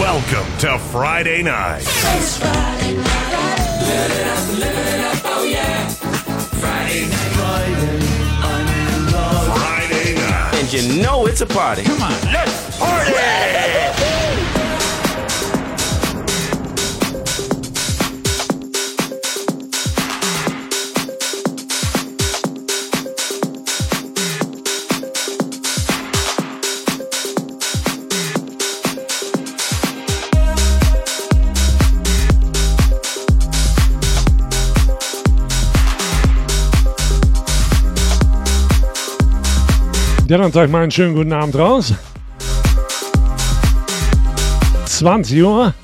Welcome to Friday night. It's Friday night. Live it up, live it up, oh yeah. Friday night. Friday, I'm in love. Friday night. And you know it's a party. Come on. Let's party! Ja, dann sag ich mal einen schönen guten Abend raus. 20 Uhr.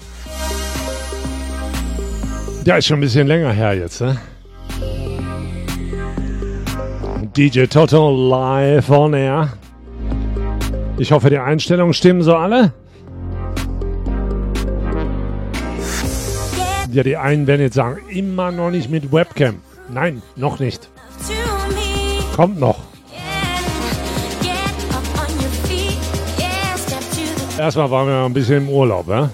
Ja, ist schon ein bisschen länger her jetzt, ne? DJ Toto live on air. Ich hoffe, die Einstellungen stimmen so alle. Ja, die einen werden jetzt sagen, immer noch nicht mit Webcam. Nein, noch nicht. Kommt noch. Erstmal waren wir ein bisschen im Urlaub, ja?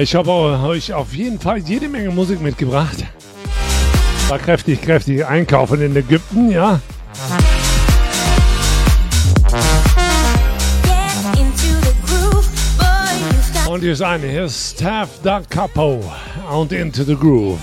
Ich habe euch auf jeden Fall jede Menge Musik mitgebracht. War kräftig, kräftig einkaufen in Ägypten, ja. Und hier ist eine, hier ist Staff Da Capo und Into the Groove.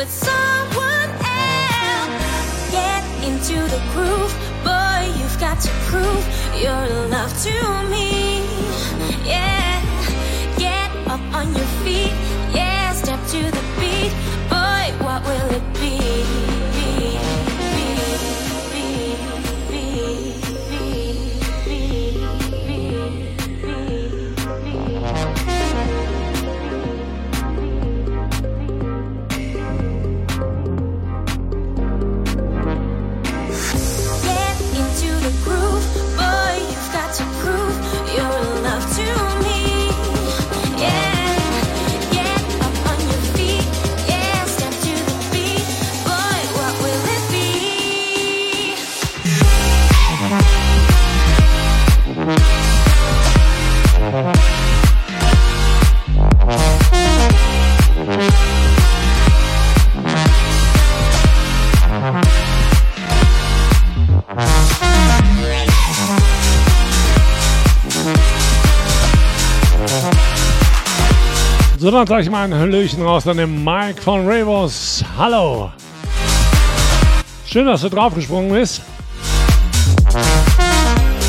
With someone else. Get into the groove, boy. You've got to prove your love to me. Yeah, get up on your feet. Dann sag ich mal ein Hallöchen raus an den Mike von Ravos. Hallo. Schön, dass du draufgesprungen bist.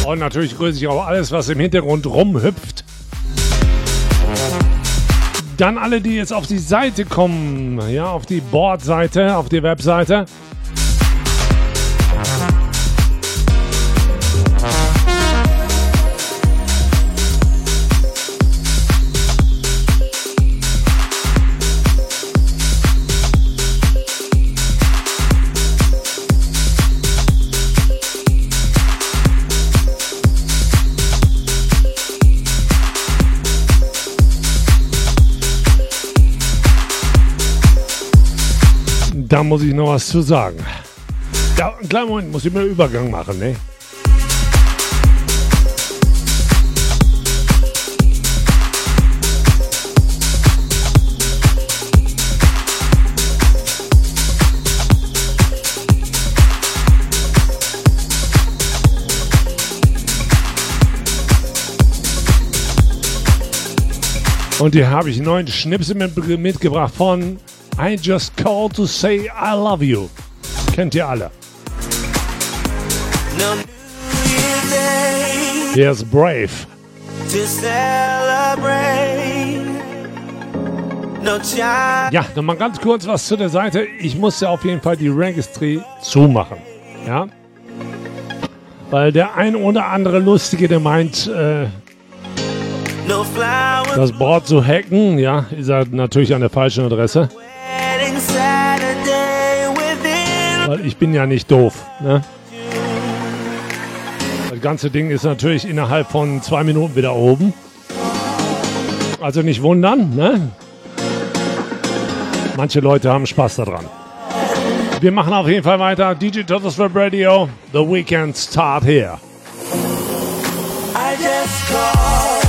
Und natürlich grüße ich auch alles, was im Hintergrund rumhüpft. Dann alle, die jetzt auf die Seite kommen, ja, auf die Board-Seite, auf die Webseite. Da muss ich noch was zu sagen. Da, einen kleinen Moment, muss ich mir Übergang machen, ne? Und hier habe ich neun Schnipsel mitgebracht von I Just Called to Say I Love You. Kennt ihr alle. Here's Brave. Ja, nochmal ganz kurz was zu der Seite. Ich musste auf jeden Fall die Registry zumachen. Ja. Weil der ein oder andere Lustige, der meint, äh, das Board zu hacken, ja, ist er natürlich an der falschen Adresse. Weil ich bin ja nicht doof. Ne? Das ganze Ding ist natürlich innerhalb von zwei Minuten wieder oben. Also nicht wundern, ne? Manche Leute haben Spaß daran. Wir machen auf jeden Fall weiter. DJ Totos Web Radio. The Weekend start here. I just called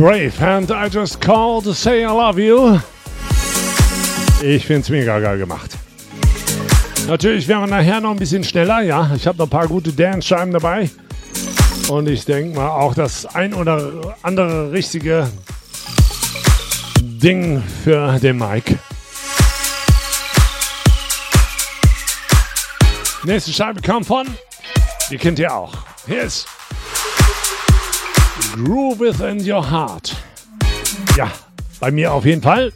Brave and I just called to say I love you. Ich find's mega geil gemacht. Natürlich wären wir nachher noch ein bisschen schneller, ja. Ich habe noch ein paar gute Dance-Scheiben dabei. Und ich denke mal auch das ein oder andere richtige Ding für den Mike. Nächste Scheibe kommt von, die kennt ihr auch. Hier ist Groove Within Your Heart. Ja, bei mir auf jeden Fall.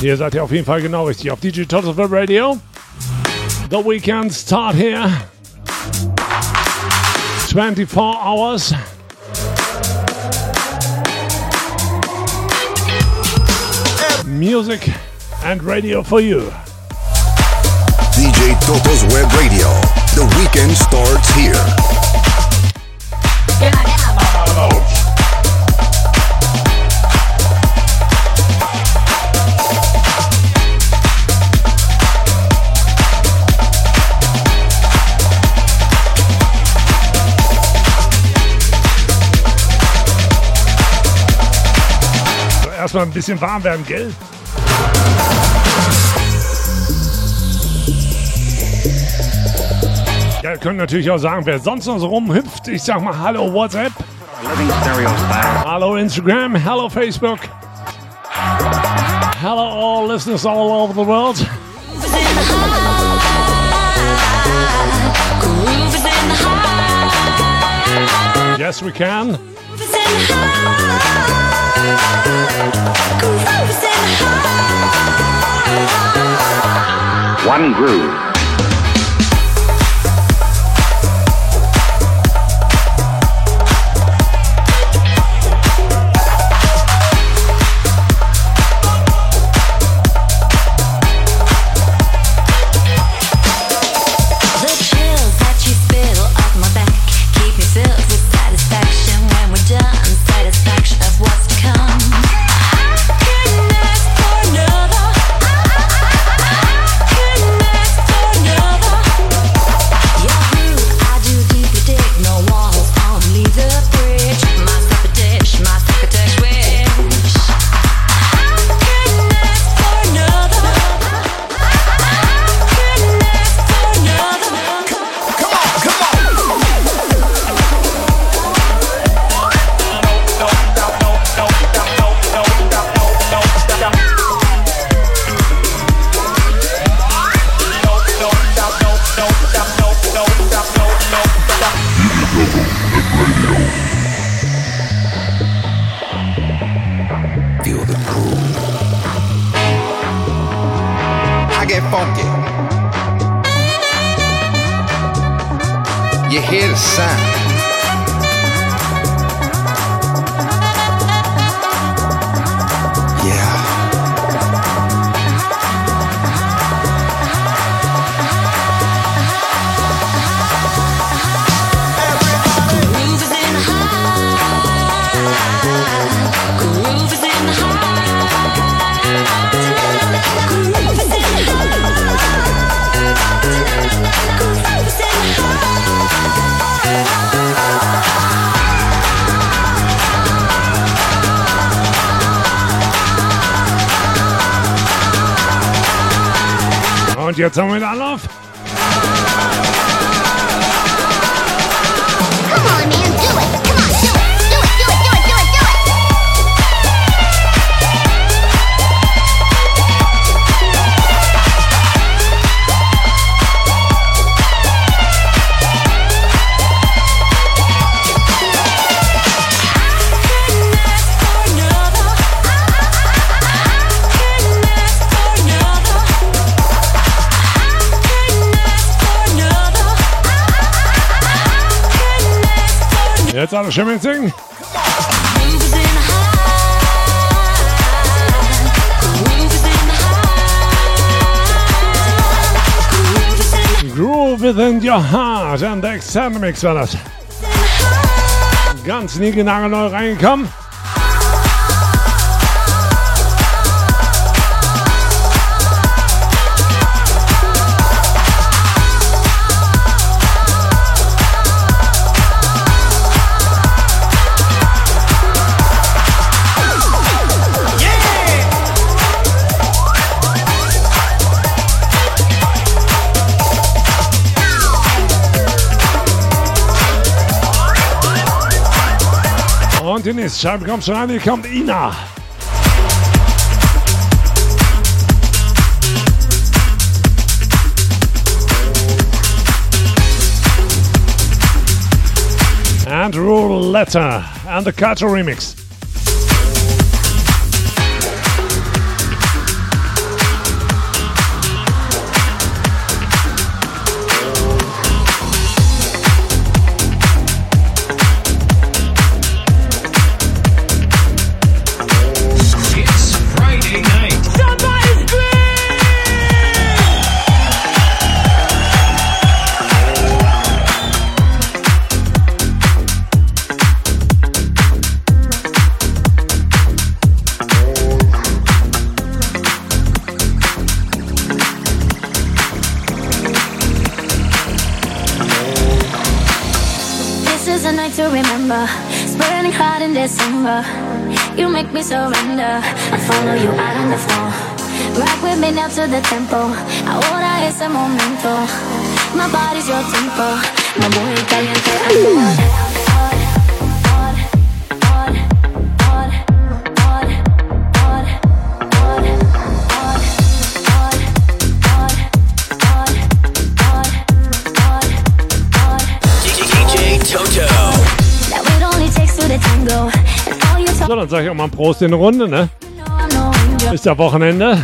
Hier seid ihr auf jeden Fall genau richtig. Auf DJ Total Web Radio. The weekend start here. 24 hours. Music and radio for you. DJ Toto's Web Radio. The weekend starts here. Erstmal ein bisschen warm werden, gell? Ja, ihr könnt natürlich auch sagen, wer sonst noch so rumhüpft. Ich sag mal Hallo WhatsApp. Hallo Instagram. Hallo Facebook. Hello all listeners all over the world. Yes, we can. One groove. Jetzt haben wir den Anlauf. Schön mitsingen. Groove within your heart. Und der Externe Mix war das. Ganz neu reingekommen. Und die nächste Scheibe kommt schon rein. Hier kommt Ina. And Roulette and the Kato remix. You make me surrender. I follow you out on the floor. Rock with me now to the tempo. Ahora es el momento. My body's your tempo. My muy caliente, amor. Sage ich auch mal Prost in der Runde, ne? Ist ja Wochenende.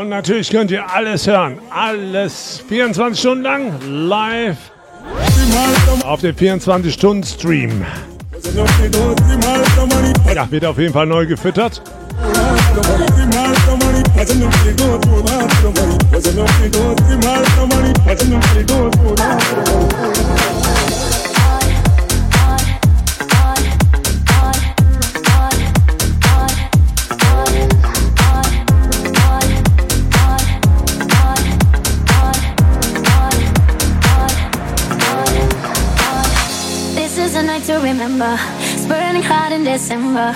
Und natürlich könnt ihr alles hören. Alles 24 Stunden lang live auf dem 24-Stunden-Stream. Ja, wird auf jeden Fall neu gefüttert. Remember. It's burning hot in December.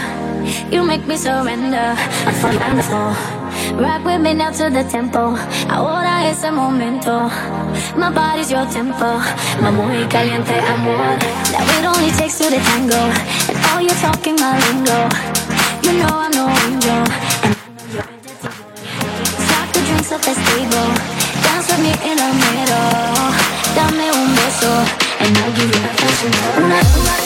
You make me surrender. I fall on the floor. Rock with me now to the tempo. Ahora es el momento. My body's your tempo. My muy caliente amor. Now it only takes two to tango. And all you're talking my lingo. You know I'm no angel. Stop the drinks at the table. Dance with me in the middle. Dame un beso. And I'll give you a thousand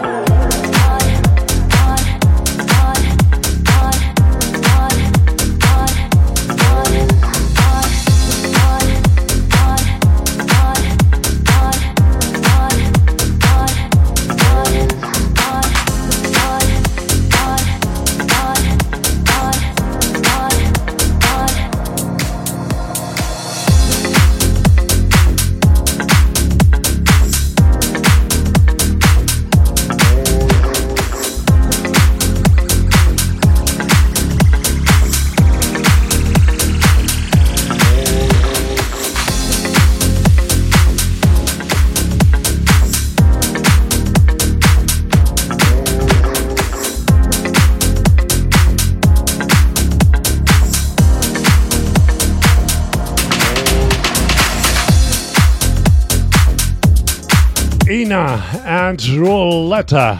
And Roulette.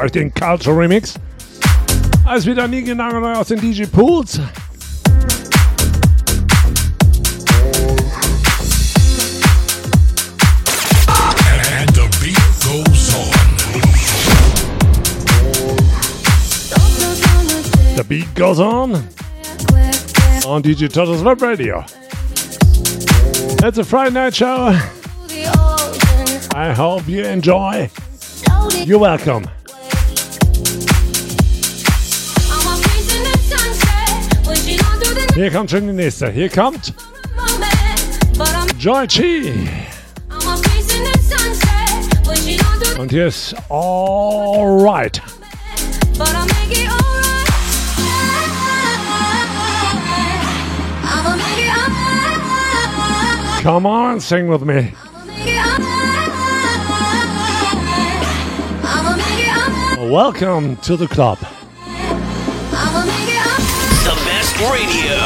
Euch den Culture Remix. Alles wieder nie genau neu aus den DJ Pools. The beat goes on. The beat goes on DJ Toto's Web Radio. It's a Friday night show. I hope you enjoy. You're welcome. Hier kommt schon die nächste. Hier kommt Joy Chi. Make it alright. Come on, sing with me. Welcome to the club. I'ma make it alright. The best radio.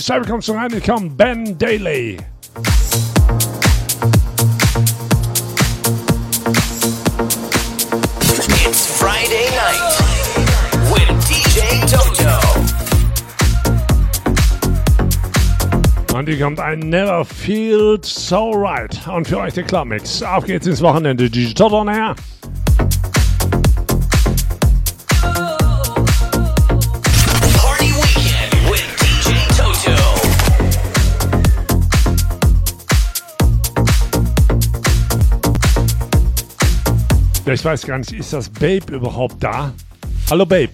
Scheibe kommt schon rein. Hier kommt Ben Daly. It's Friday night with DJ Toto. Und hier kommt ein Never Feel So Right. Und für euch der Clubmix. Auf geht's ins Wochenende. DJ Toto on ich weiß gar nicht, ist das Babe überhaupt da? Hallo Babe.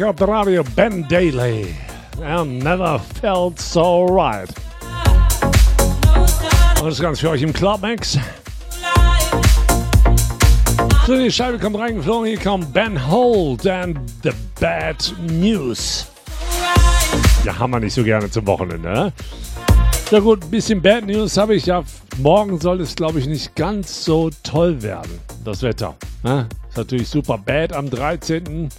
Lekker op de radio, Ben Daly. And never felt so right. Und das Ganze für euch im Clubmix. So, die Scheibe kommt reingeflogen. Hier kommt Ben Holt and the Bad News. Ja, haben wir nicht so gerne zum Wochenende, ne? Ja gut, ein bisschen Bad News habe ich ja. Morgen soll es, glaube ich, nicht ganz so toll werden, das Wetter. Ne? Ist natürlich super bad am 13.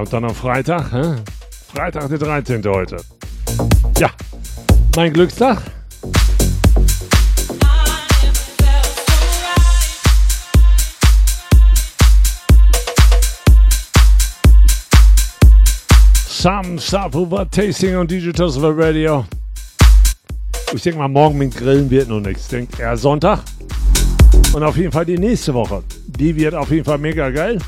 und dann am Freitag. Hä? Freitag, der 13. heute. Ja, mein Glückstag. Sam Subwoofer Tasting und Digital Super Radio. Ich denke mal, morgen mit Grillen wird noch nichts. Ich denke eher Sonntag. Und auf jeden Fall die nächste Woche. Die wird auf jeden Fall mega geil.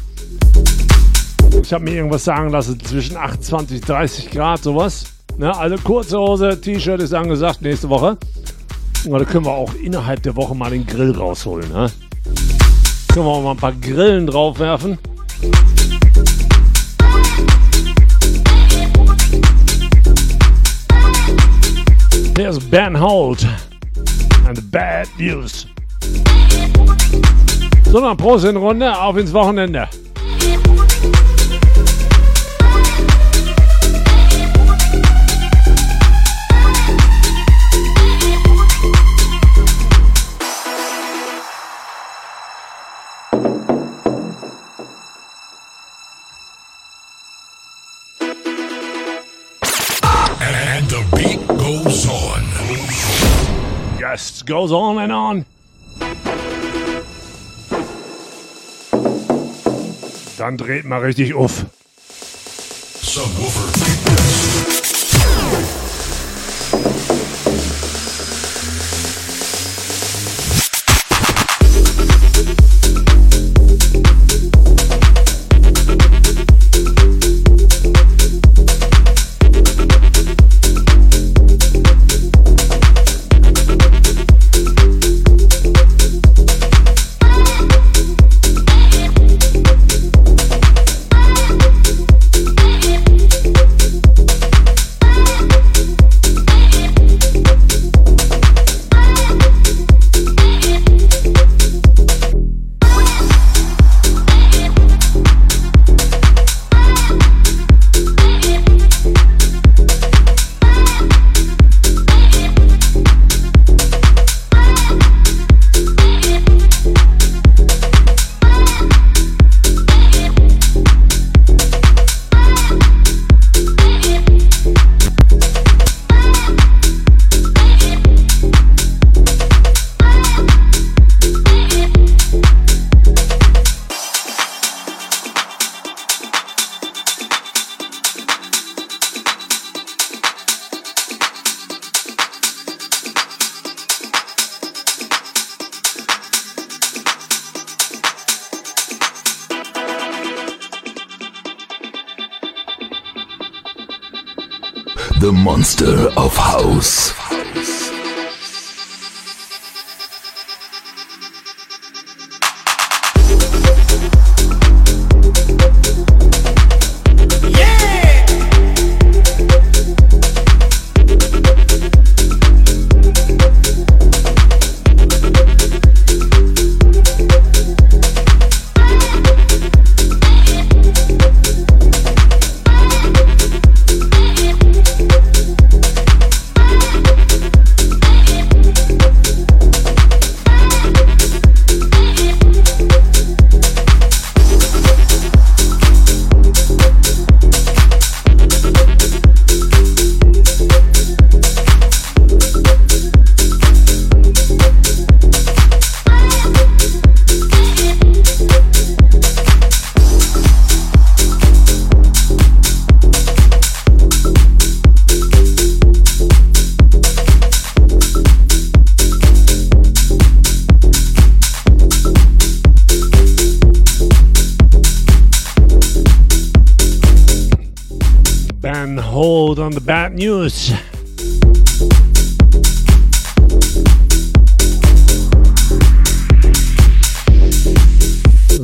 Ich habe mir irgendwas sagen lassen, zwischen 28 30 Grad, sowas. Ne, also kurze Hose, T-Shirt ist angesagt nächste Woche. Und da können wir auch innerhalb der Woche mal den Grill rausholen. Ne? Können wir auch mal ein paar Grillen draufwerfen. Here's Ben Holt and the Bad News. So, dann Prost in Runde, auf ins Wochenende. Yes, goes on and on. Dann dreht mal richtig auf. Subwoofer News.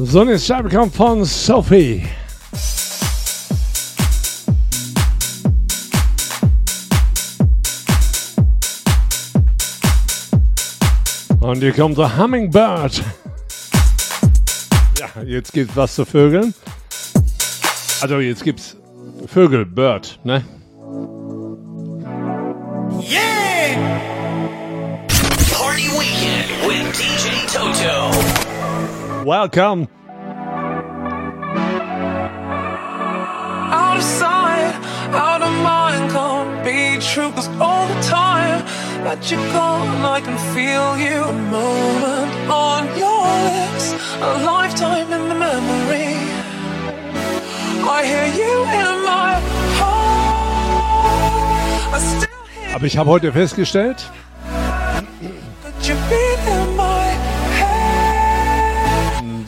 So, jetzt Scheibe kommt von Sophie. Und hier kommt der Hummingbird. Ja, jetzt gibt's was zu Vögeln. Also jetzt gibt's Vögel, Bird, ne? Welcome. Out of sight, out of mind, can't be true. Cause all the time that you gone, I can feel you. A moment on your lips, a lifetime in the memory. I hear you in my heart. Aber ich habe heute festgestellt,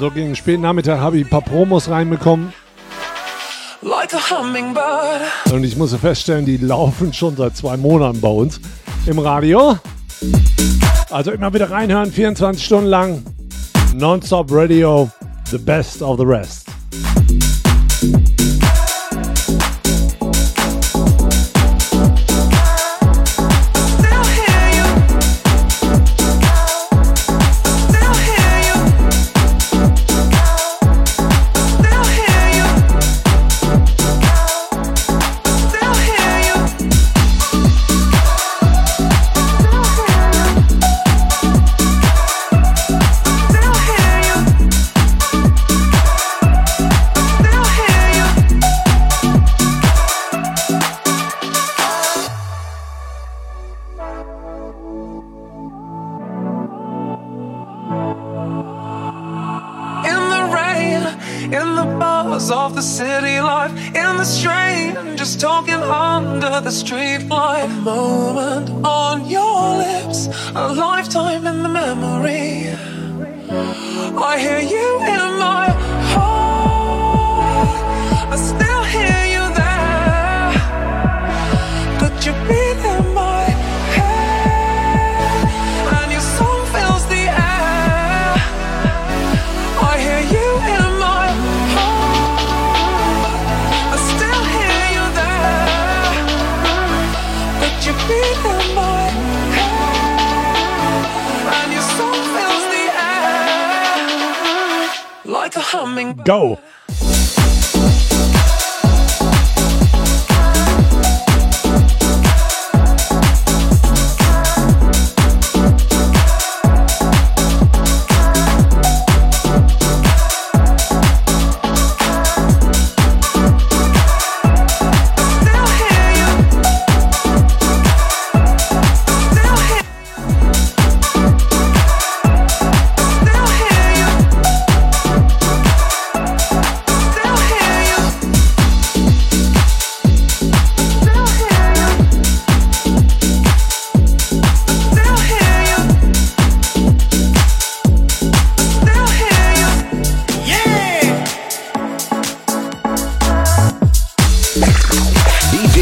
so gegen späten Nachmittag habe ich ein paar Promos reinbekommen Like a hummingbird. und ich musste feststellen, die laufen schon seit zwei Monaten bei uns im Radio. Also immer wieder reinhören, 24 Stunden lang. Nonstop Radio, the best of the rest.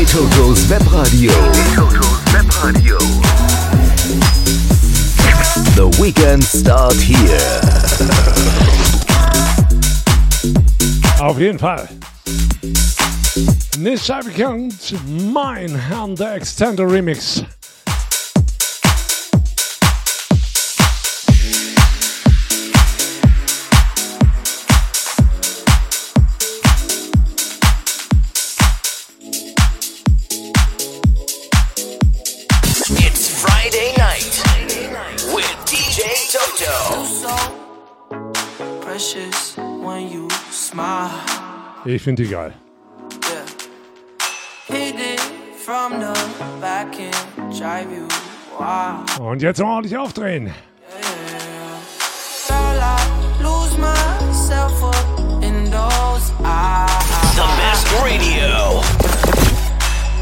DJ Toto's Webradio. The weekend start here. Auf jeden Fall. Nächste Scheibe kommt mein Herrn der Extender Remix. Precious when you smile. Ich finde die geil. Yeah. Hit it from the back and drive you wild. Und jetzt mal ordentlich aufdrehen. I lose myself up in. The best radio.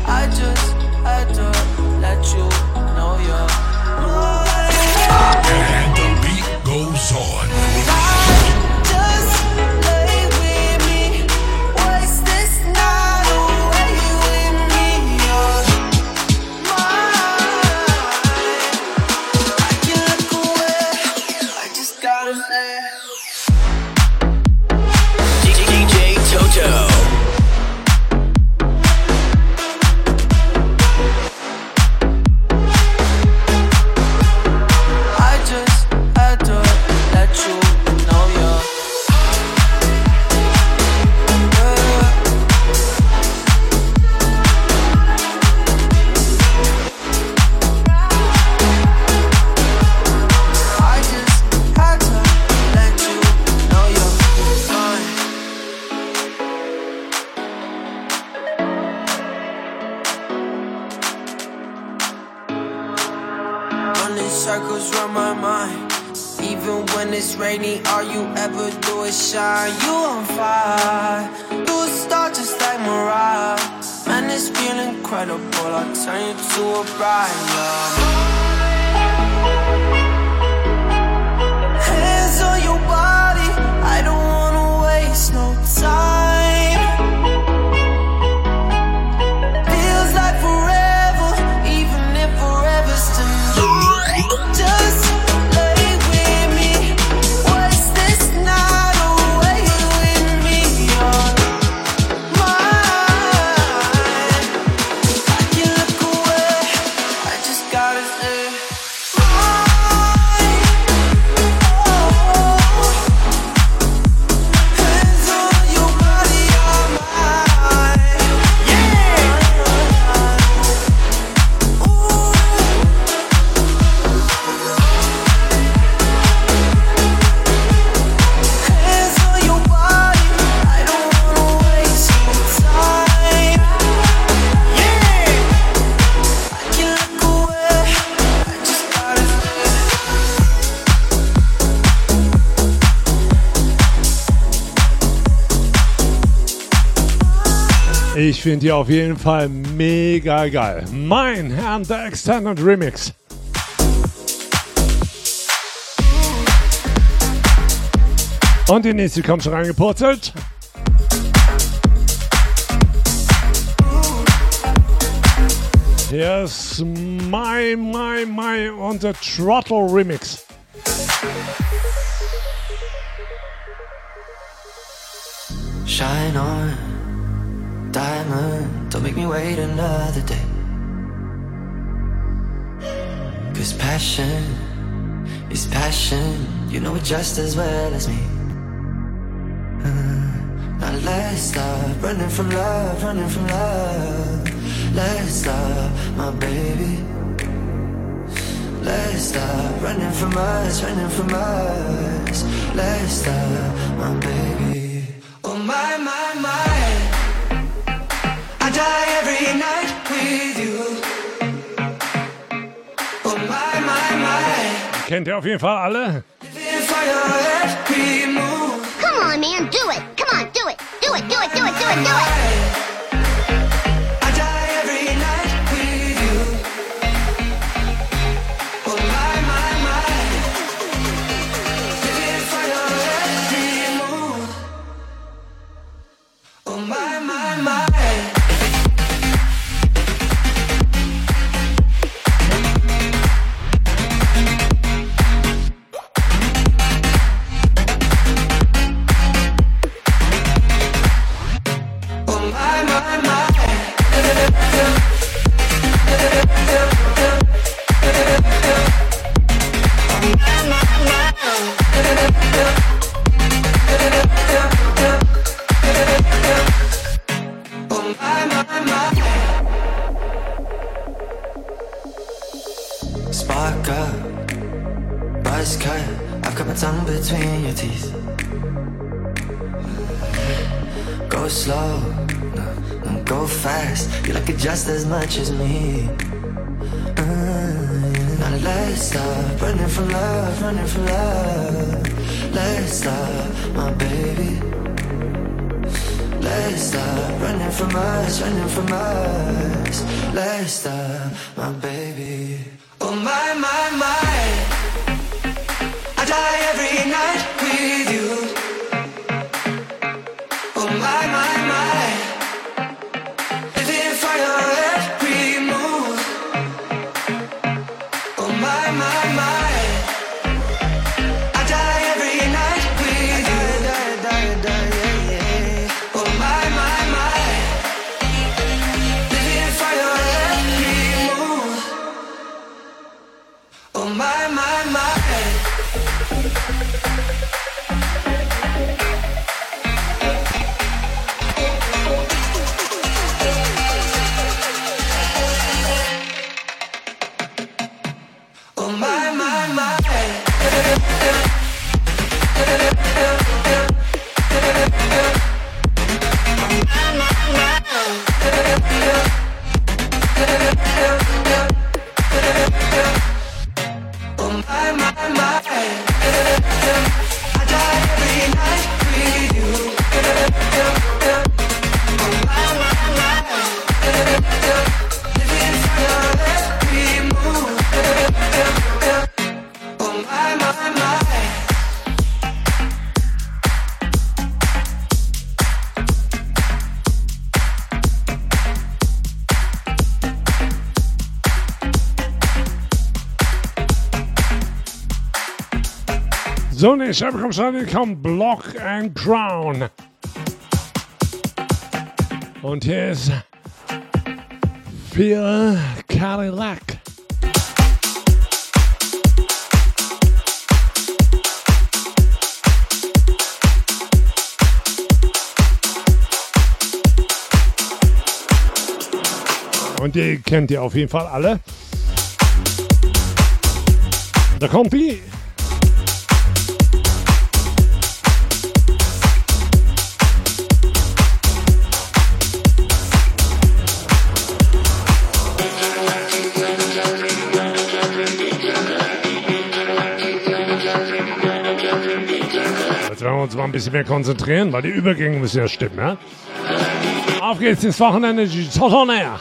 I just had to let you know you're And the beat goes on. Rainy, all you ever do is shine. You on fire, you a star just like Mariah. Man, it's feel incredible. I'll turn you to a bride. Yeah. Finde die auf jeden Fall mega geil. Mein Herrn der Extended Remix. Und die nächste kommt schon reingepurzelt. Ist My, My, My und der Throttle Remix. Shine on, diamond. Don't make me wait another day. Cause passion is passion. You know it just as well as me. Uh, now let's stop running from love, running from love. Let's stop, my baby. Let's stop running from us, running from us. Let's stop, my baby. Oh my, my, my. Kennt ihr auf jeden Fall alle? Come on, man, do it. Come on, do it. Do it, do it, do it, do it, do it. Spark up, buzz cut. I've got my tongue between your teeth. Go slow, no, no, go fast. You like it just as much as me. Yeah. Now let's stop running from love, running from love. Let's stop, my baby. Let's stop running from us, running from us. Let's stop, my baby. Oh my, my, my. Schon hier kommt Block and Crown. Und hier ist Phil Cadillac. Und die kennt ihr auf jeden Fall alle. Da kommt die. Uns mal ein bisschen mehr konzentrieren, weil die Übergänge müssen ja stimmen, ja? Auf geht's ins Wochenende, Tot on Air.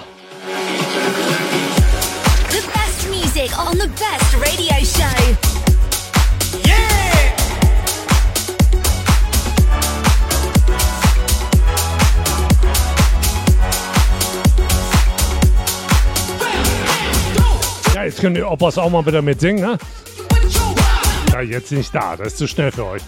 The best music on the best radio show. Ja, jetzt können die Oppas auch mal wieder mitsingen, ne? Ja, jetzt nicht da, das ist zu schnell für euch.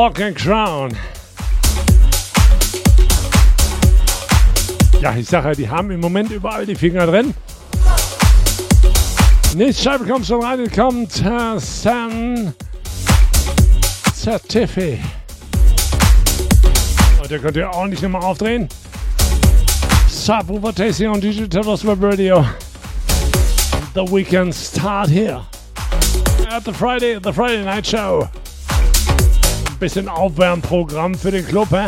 Block and Crown. Ja, ich sage ja, die haben im Moment überall die Finger drin. Nächste Scheibe kommt schon rein, kommt äh, San Certifi. Und der könnt ihr auch nicht nochmal aufdrehen. Subwoofer Tasty on Digital Web Radio. The weekend start here. At the Friday, the Friday night show. Ein bisschen Aufwärmprogramm für den Club, hä?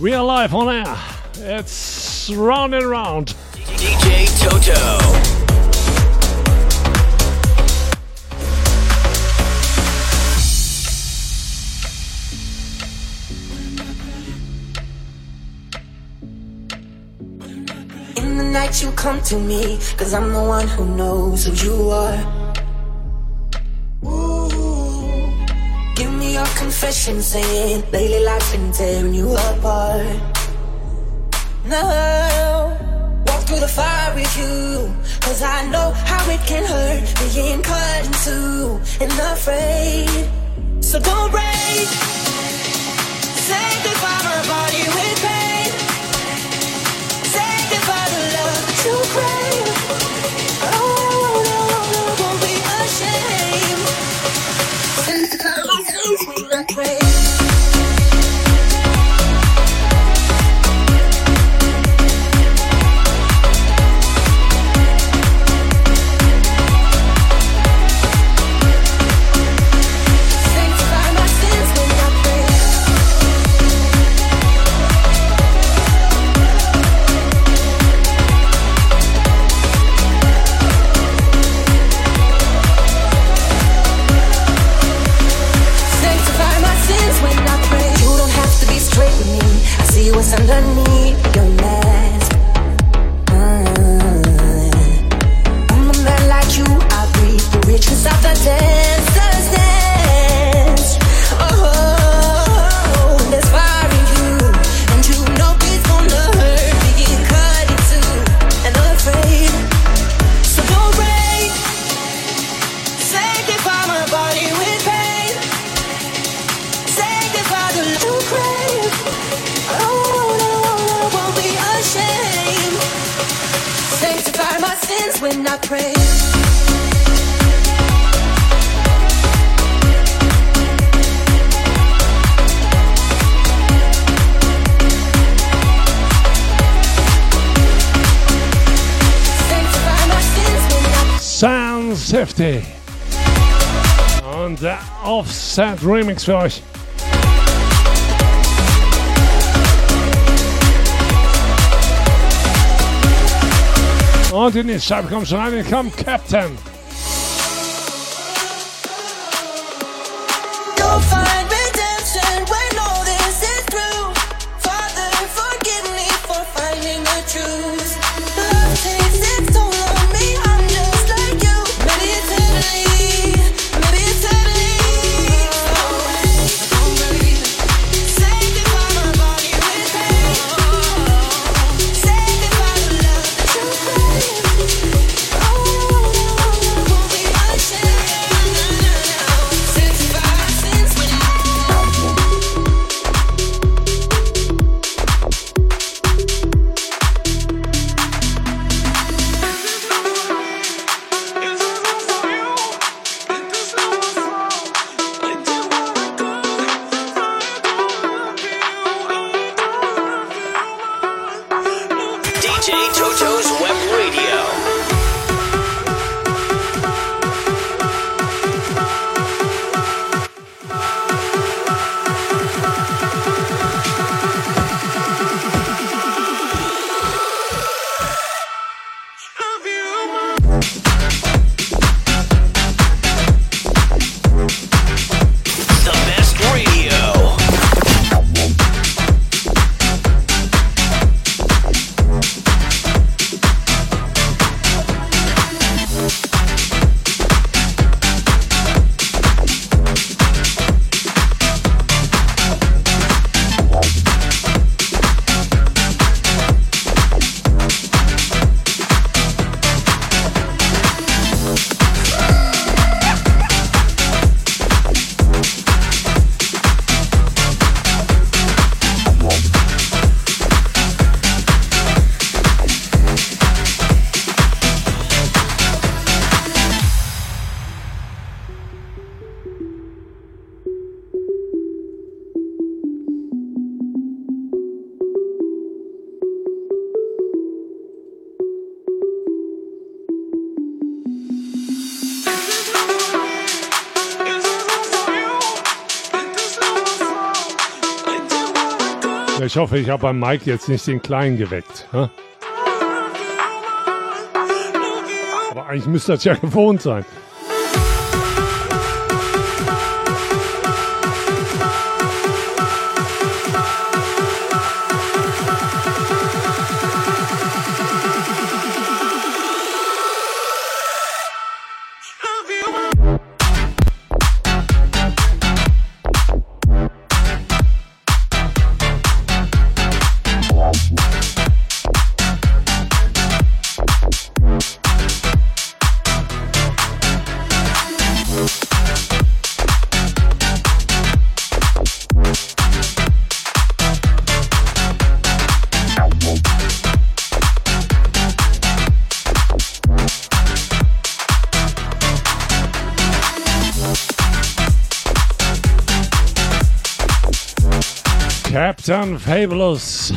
We are live on air. It's round and round. DJ Toto. In the night you come to me, cause I'm the one who knows who you are. confession saying lately life's been tearing you apart. Now walk through the fire with you, cause I know how it can hurt being cut in two and afraid. So don't break. Sanctify my body with pain. underneath Safety. Und der Offset Remix für euch. Und in die Scheibe kommt schon rein, kommt Captain. ich hoffe, ich habe beim Mike jetzt nicht den Kleinen geweckt. Ne? Aber eigentlich müsste das ja gewohnt sein. Captain Fabulous.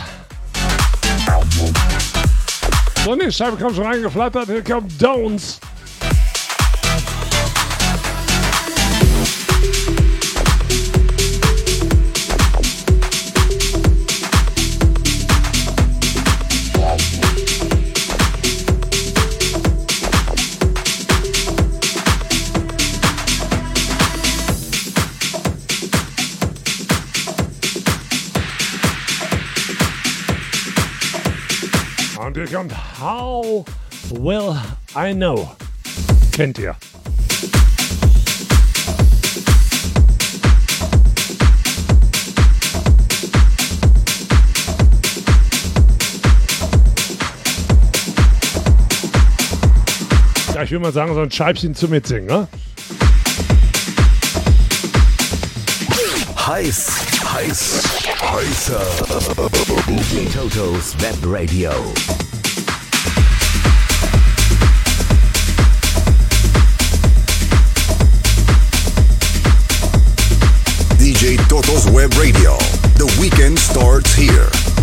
So, die Scheibe kommt schon reingeflattert. Hier kommt Don'ts. Und hier kommt How Will I Know. Kennt ihr. Ja, ich will mal sagen, so ein Scheibchen zu mitsingen, ne? Heiß, heiß, heißer. Totos Web Radio. Toto's Web Radio. The weekend starts here.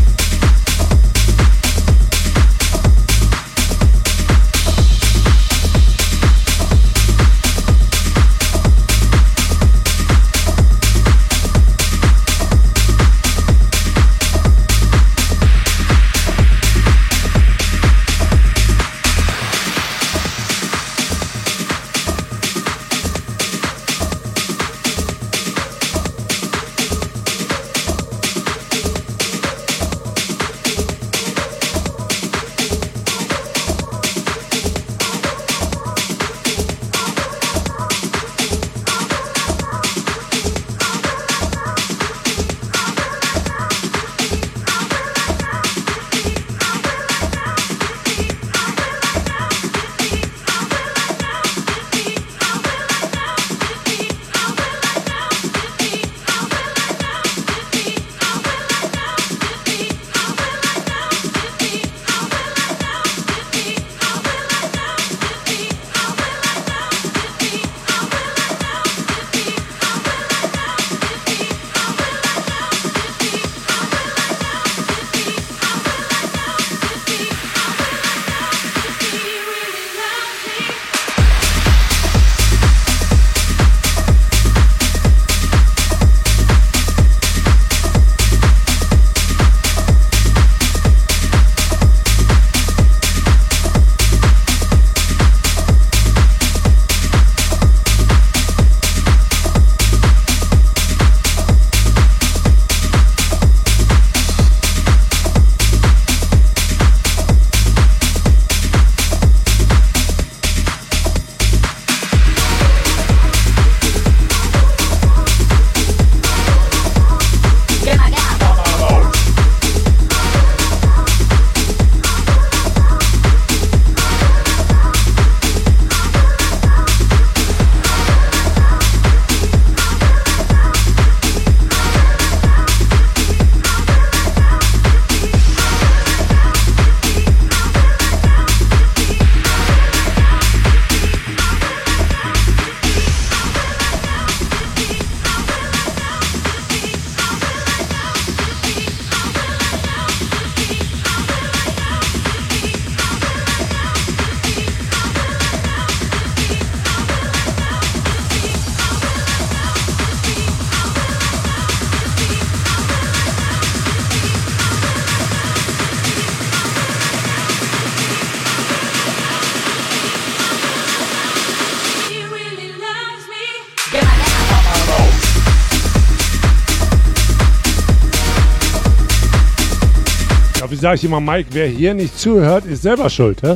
Sage ich immer, Mike, wer hier nicht zuhört, ist selber schuld, hä?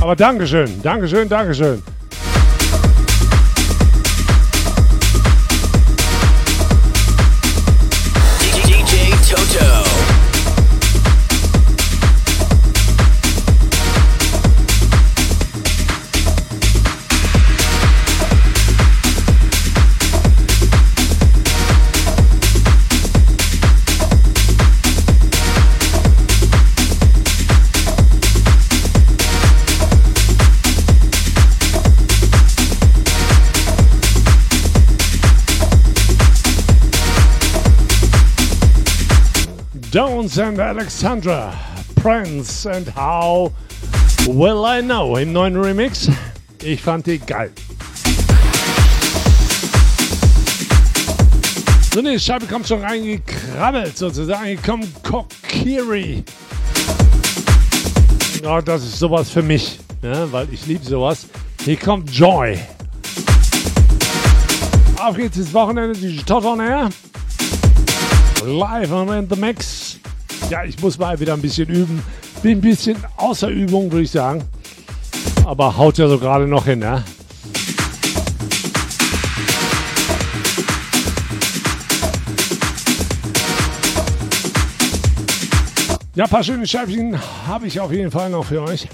Aber Dankeschön, Dankeschön, Dankeschön. And Alexandra, Prince and How Will I Know im neuen Remix. Ich fand die geil. So, die Scheibe kommt schon reingekrabbelt sozusagen. Kommt Kokiri. Ja, das ist sowas für mich, ne? weil ich liebe sowas. Hier kommt Joy. Auf geht's ins Wochenende, die Tot on Air. Live in the Mix. Ja, ich muss mal wieder ein bisschen üben. Bin ein bisschen außer Übung, würde ich sagen. Aber haut ja so gerade noch hin, ne? Ja, ein paar schöne Scheibchen habe ich auf jeden Fall noch für euch.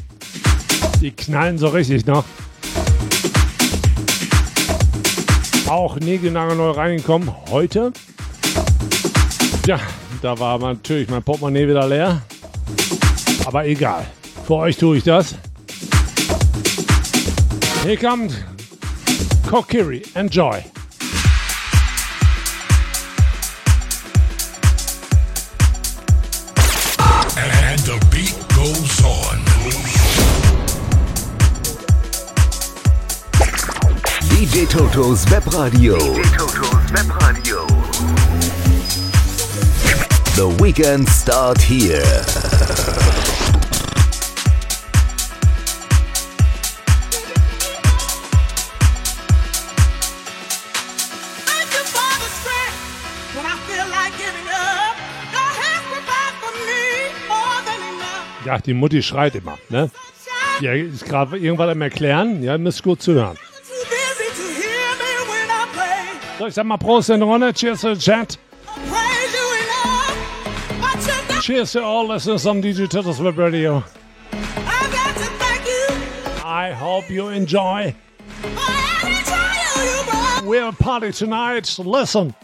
Die knallen so richtig noch. Auch neu reingekommen heute. Ja, da war natürlich mein Portemonnaie wieder leer. Aber egal. Für euch tue ich das. Hier kommt Kokiri. Enjoy. And the beat goes on. DJ Totos Webradio. DJ Totos Webradio. Me more than enough. Ja, die Mutti schreit immer, ne? Ja, ist gerade irgendwas am Erklären. Ja, müsst gut zuhören. So, ich sag mal Prost in Runde. Cheers to the chat. Cheers to all listeners on DJ Turtles Web Radio. I got to thank you I hope you enjoy. for every trial you. We're a party tonight. Listen.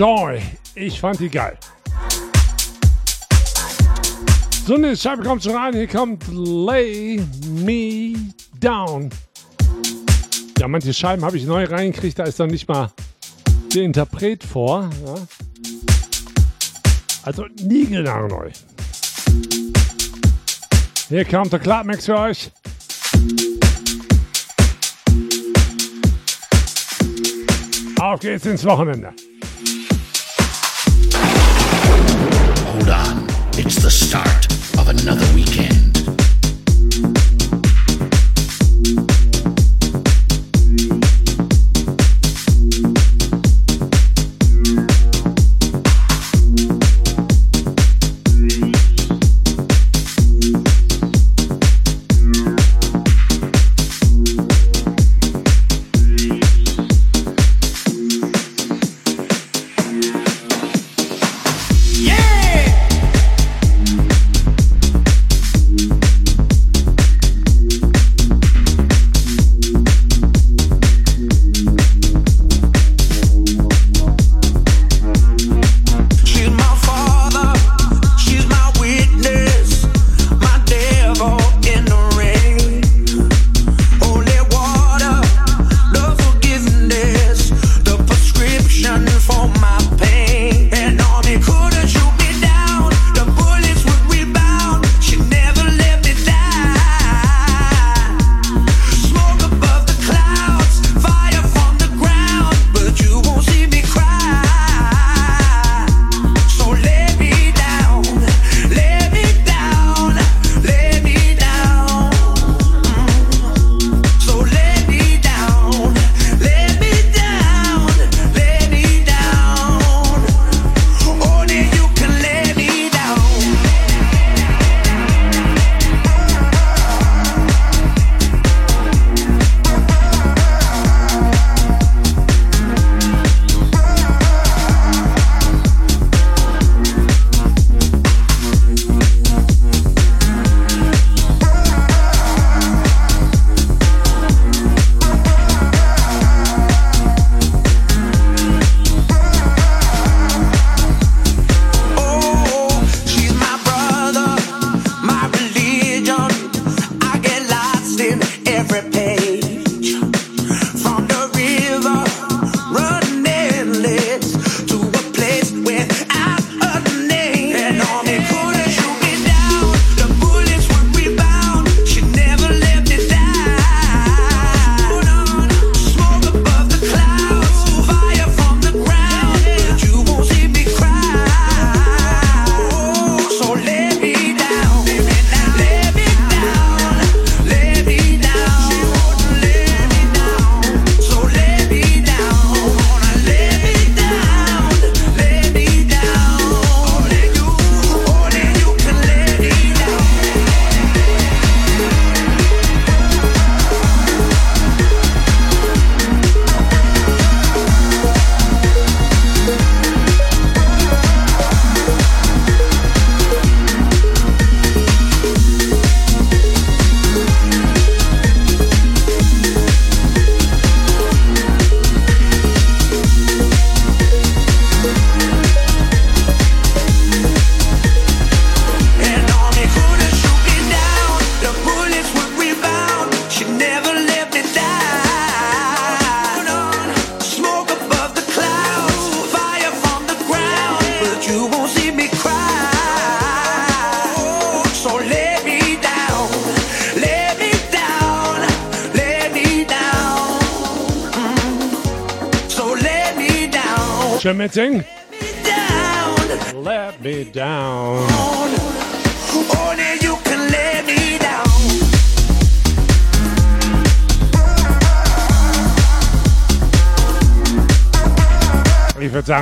Joy. Ich fand die geil. So eine Scheibe kommt schon rein. Hier kommt Lay Me Down. Ja, manche Scheiben habe ich neu reingekriegt. Da ist dann nicht mal der Interpret vor. Ja. Also neu. Hier kommt der Clubmix für euch. Auf geht's ins Wochenende. It's the start of another week.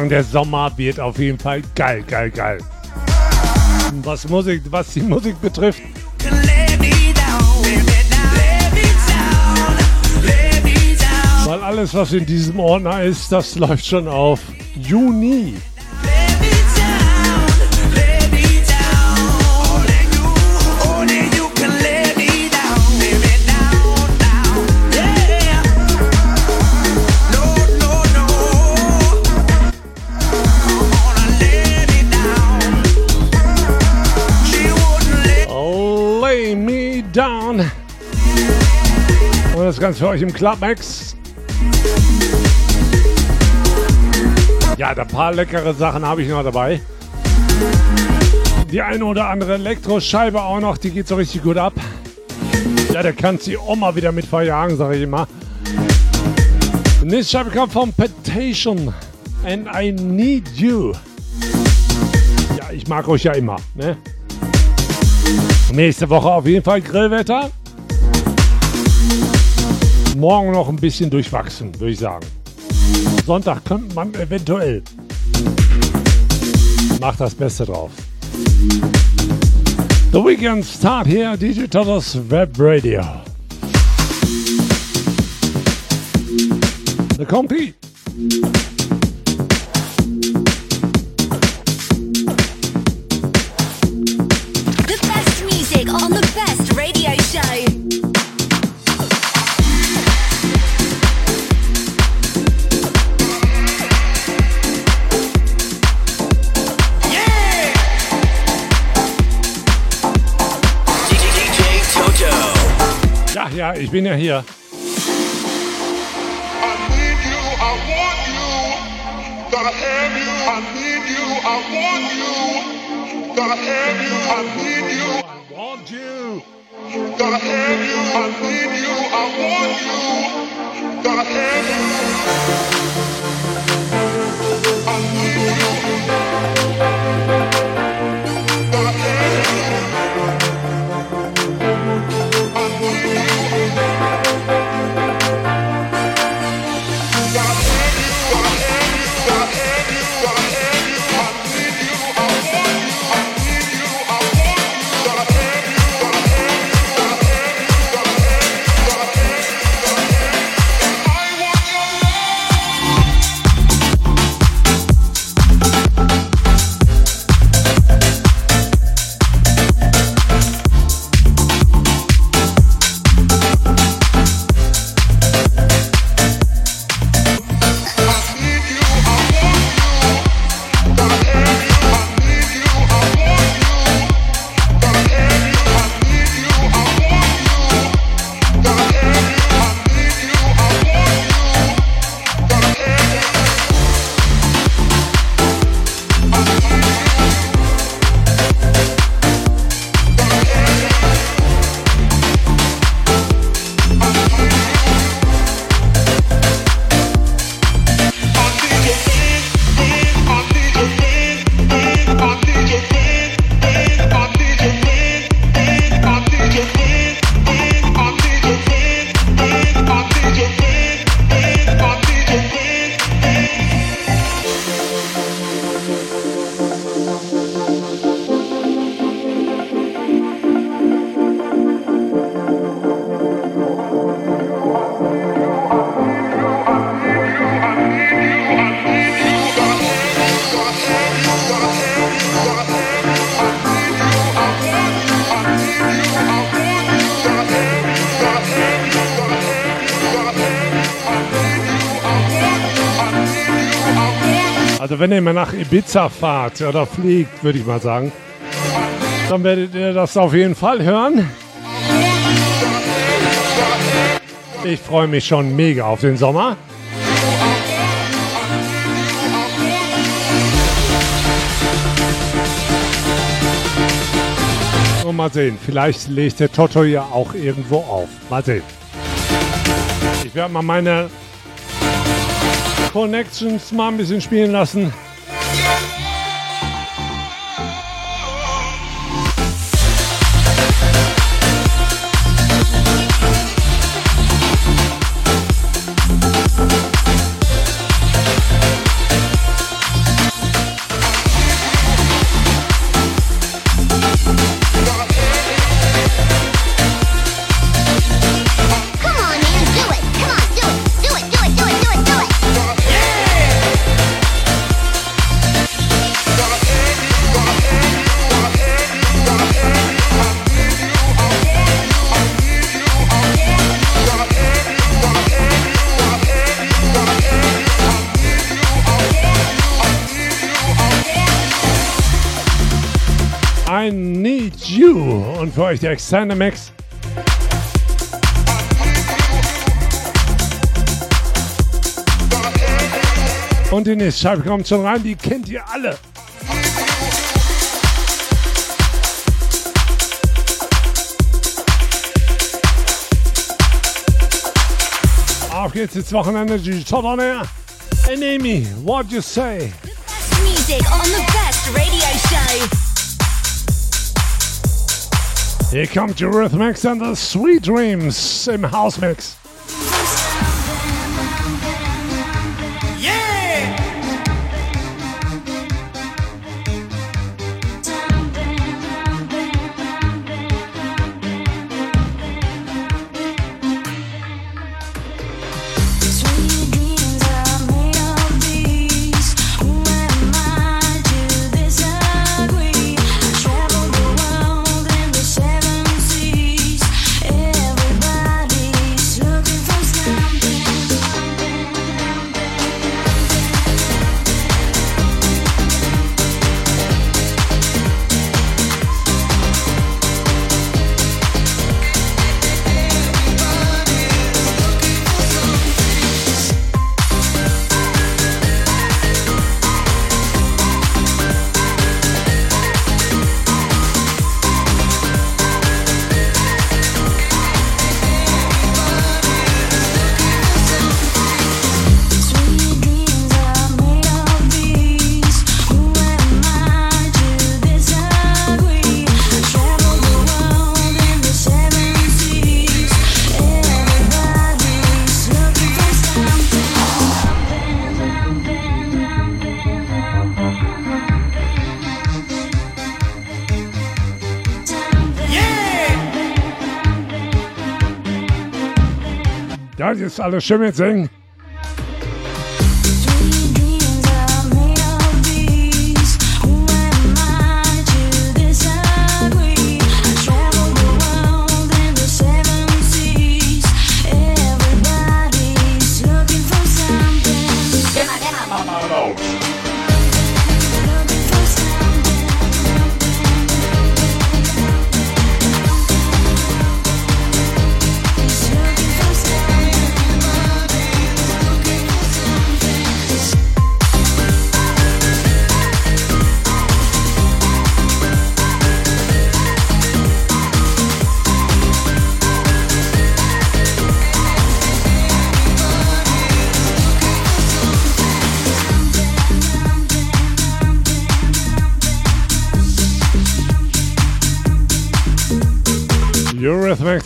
sagen, der Sommer wird auf jeden Fall geil, geil, geil. Was, Musik, was die Musik betrifft, weil alles, was in diesem Ordner ist, das läuft schon auf Juni. Das Ganze für euch im Clubmax. Ja, ein paar leckere Sachen habe ich noch dabei. Die eine oder andere Elektroscheibe auch noch, die geht so richtig gut ab. Ja, der kann sie auch mal wieder mit verjagen, sage ich immer. Die nächste Scheibe kommt von Petition. And I Need You. Ja, ich mag euch ja immer. Ne? Nächste Woche auf jeden Fall Grillwetter. Morgen noch ein bisschen durchwachsen, würde ich sagen. Sonntag könnte man eventuell. Macht das Beste drauf. The Weekend Start here, Totos Web Radio. The Compy. Ich bin ja hier. Also wenn ihr mal nach Ibiza fahrt oder fliegt, würde ich mal sagen, dann werdet ihr das auf jeden Fall hören. Ich freue mich schon mega auf den Sommer. Und mal sehen, vielleicht legt der Toto ja auch irgendwo auf. Mal sehen. Ich werde mal meine Connections mal ein bisschen spielen lassen. für euch direkt Xander Max. Und die nächste Scheibe kommt schon rein, die kennt ihr alle. Auf geht's jetzt Wochenende, die Top on Air. Enemy, what you say? The best music on the best radio show. Hier kommt Eurythmics and the Sweet Dreams im House Mix. Das ist alles schön mit Singen.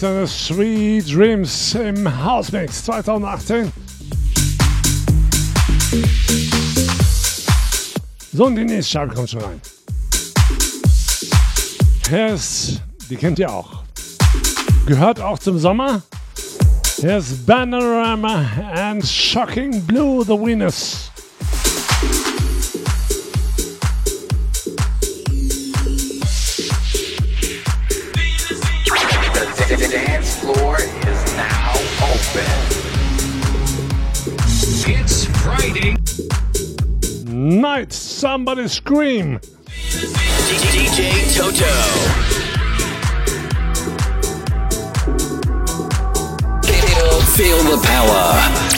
The Sweet Dreams im House Mix 2018. So, und die nächste Scheibe kommt schon rein. Hier ist, die kennt ihr auch. Gehört auch zum Sommer. Hier ist Panorama and Shocking Blue the Winners. Friday. Night, somebody scream. DJ Toto. Feel, feel the power.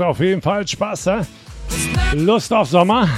Auf jeden Fall Spaß? Lust auf Sommer?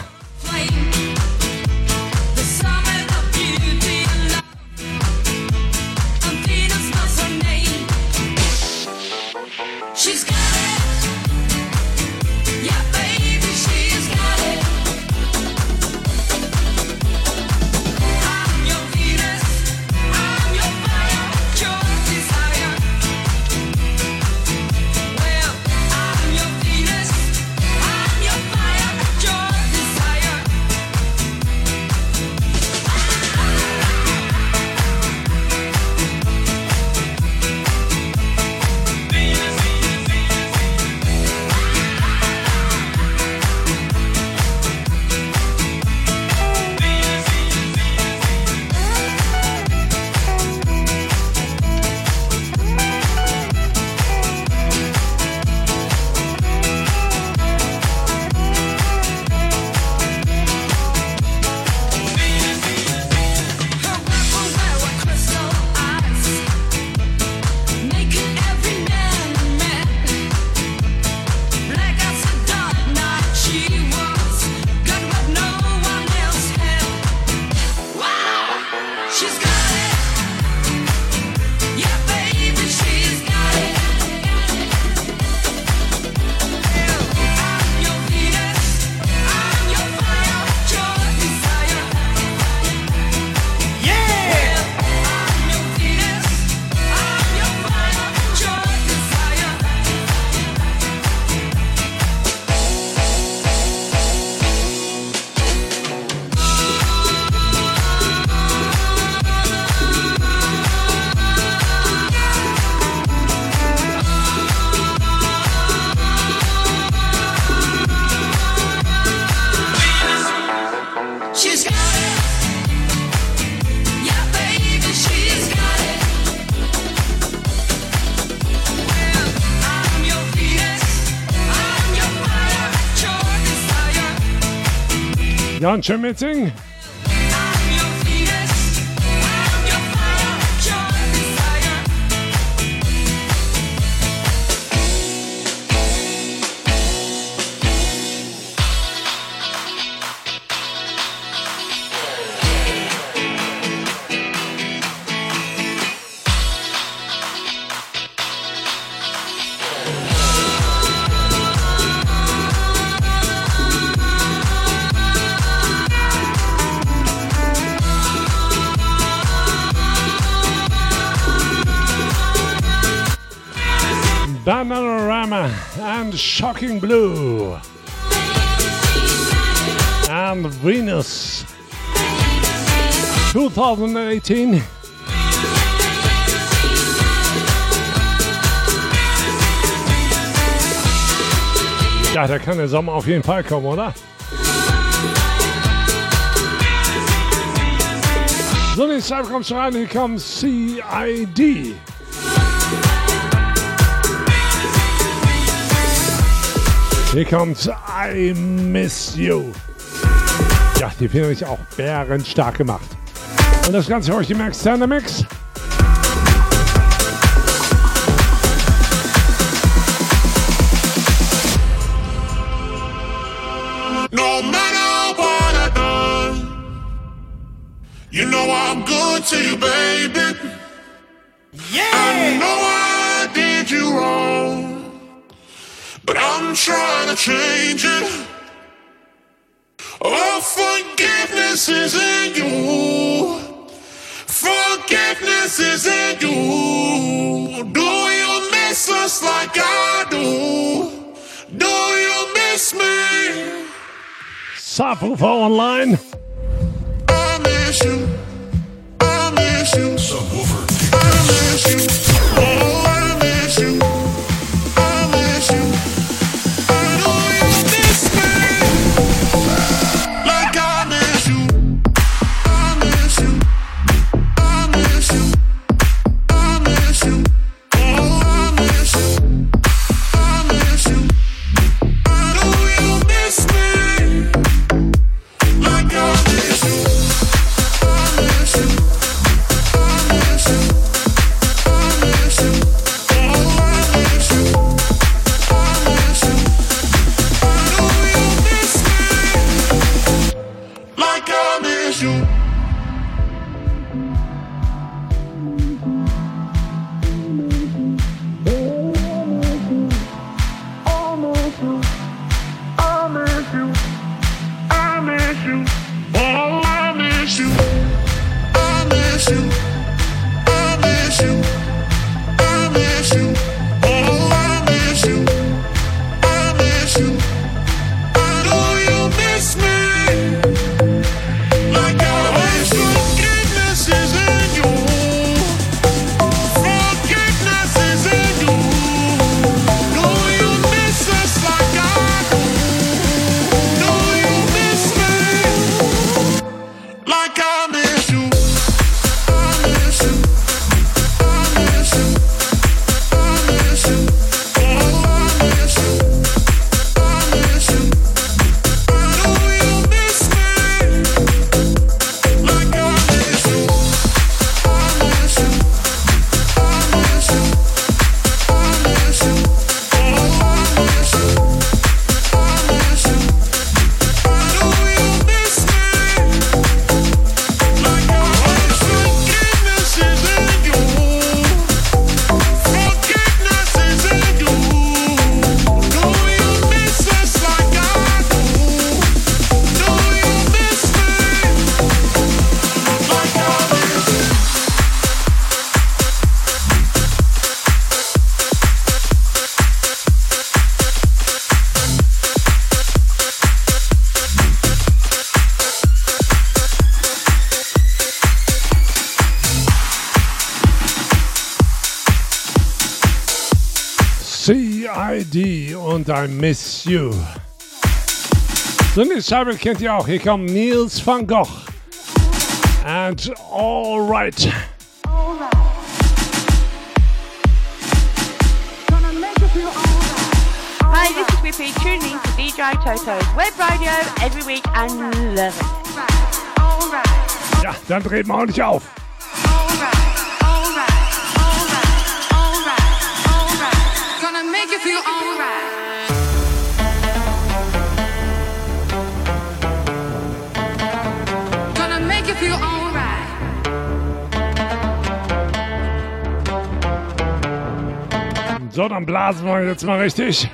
Intermitting And Blue. Venus. 2018. Ja, da kann der Sommer auf jeden Fall kommen, oder? So, next time comes around, here comes CID. Hier kommt I Miss You. Ja, die finde ich auch bärenstark gemacht. Und das Ganze für euch im Extended Mix. Foo Foo Online. und I Miss You. So eine Scheibe kennt ihr auch. Hier kommt Niels van Gogh. And all right. Hi, this is Whippy tuning to DJ Toto's Web Radio every week and love it. Ja, dann dreht man auch nicht auf. Dann blasen wir jetzt mal richtig.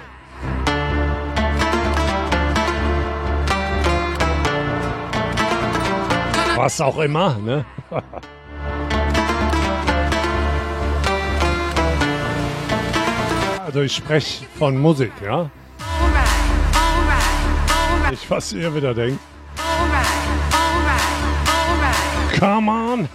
Was auch immer, ne? Also ich spreche von Musik, ja? Nicht, was ihr wieder denkt. Come on!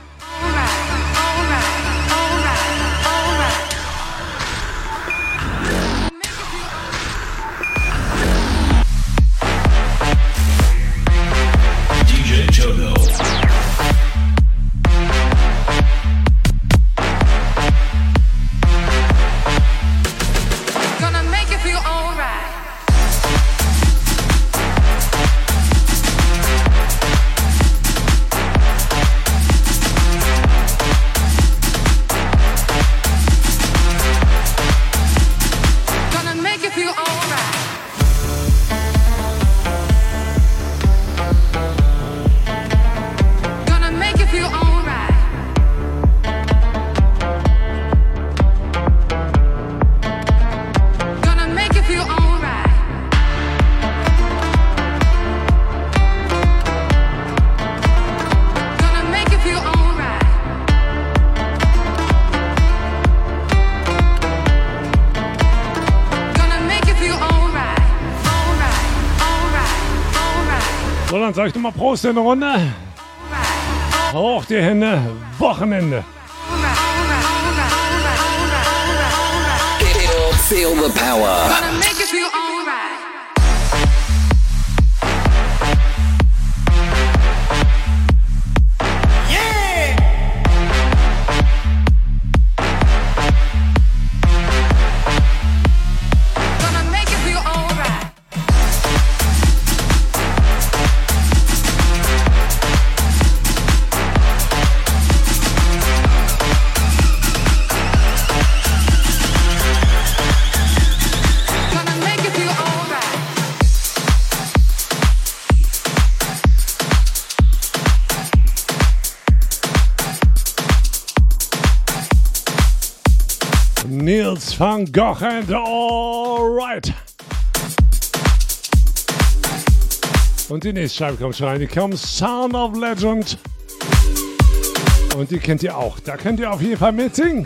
Dann sag ich nochmal Prost in der Runde. Hoch die Hände, Wochenende. Feel the power. Van Gogh and Alright. Und die nächste Scheibe kommt schon rein. Die kommt Sound of Legend. Und die kennt ihr auch. Da könnt ihr auf jeden Fall mitsingen.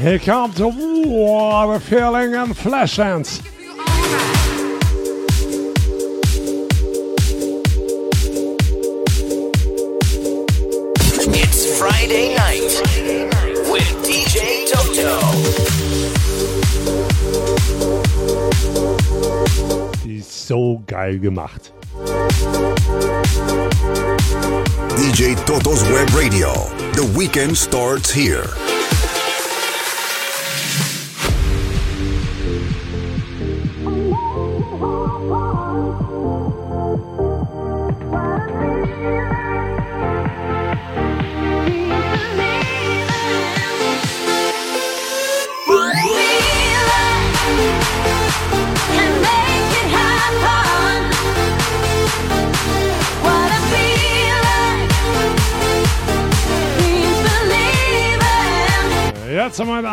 Here comes the What a Feeling and Flashdance. So geil gemacht. DJ Toto's Web Radio. The weekend starts here. Jetzt haben wir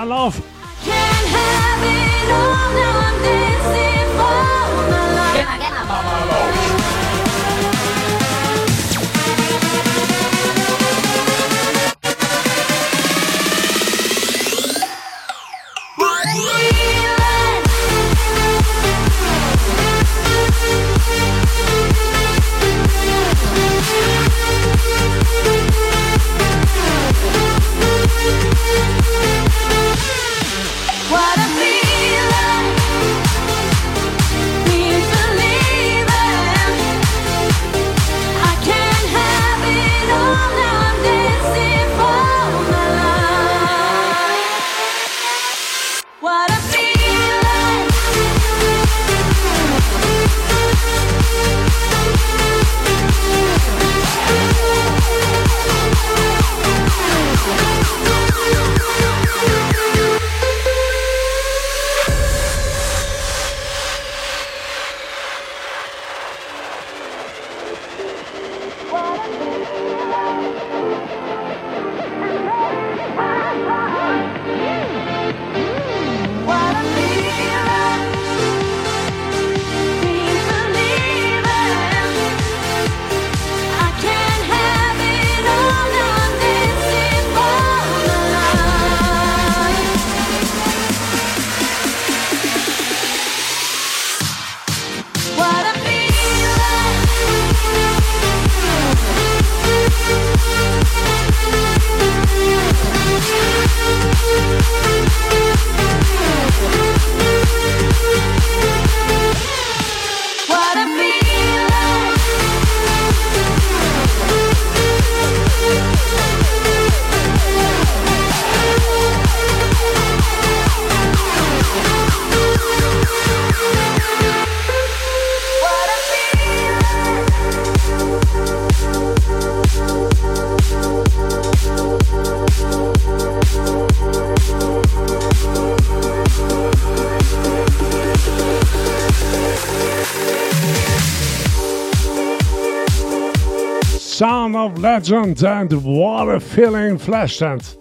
Legend and What a Feeling Flashdance.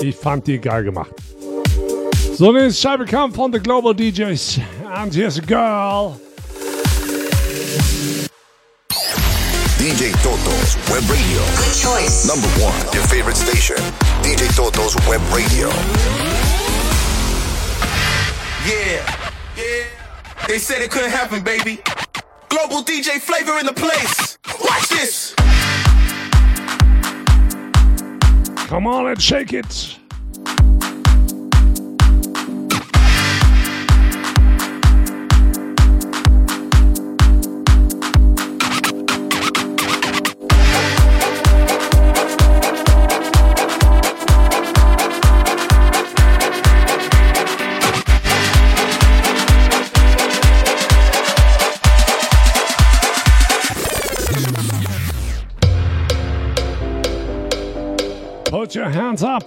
Ich fand die geil gemacht. So, nächste Scheibe kam von The Global DJs. And here's a girl. DJ Toto's Web Radio. Good choice. Number one, your favorite station. DJ Toto's Web Radio. Yeah, yeah. They said it couldn't happen, baby. Global DJ flavor in the place. Come on and shake it. Put your hands up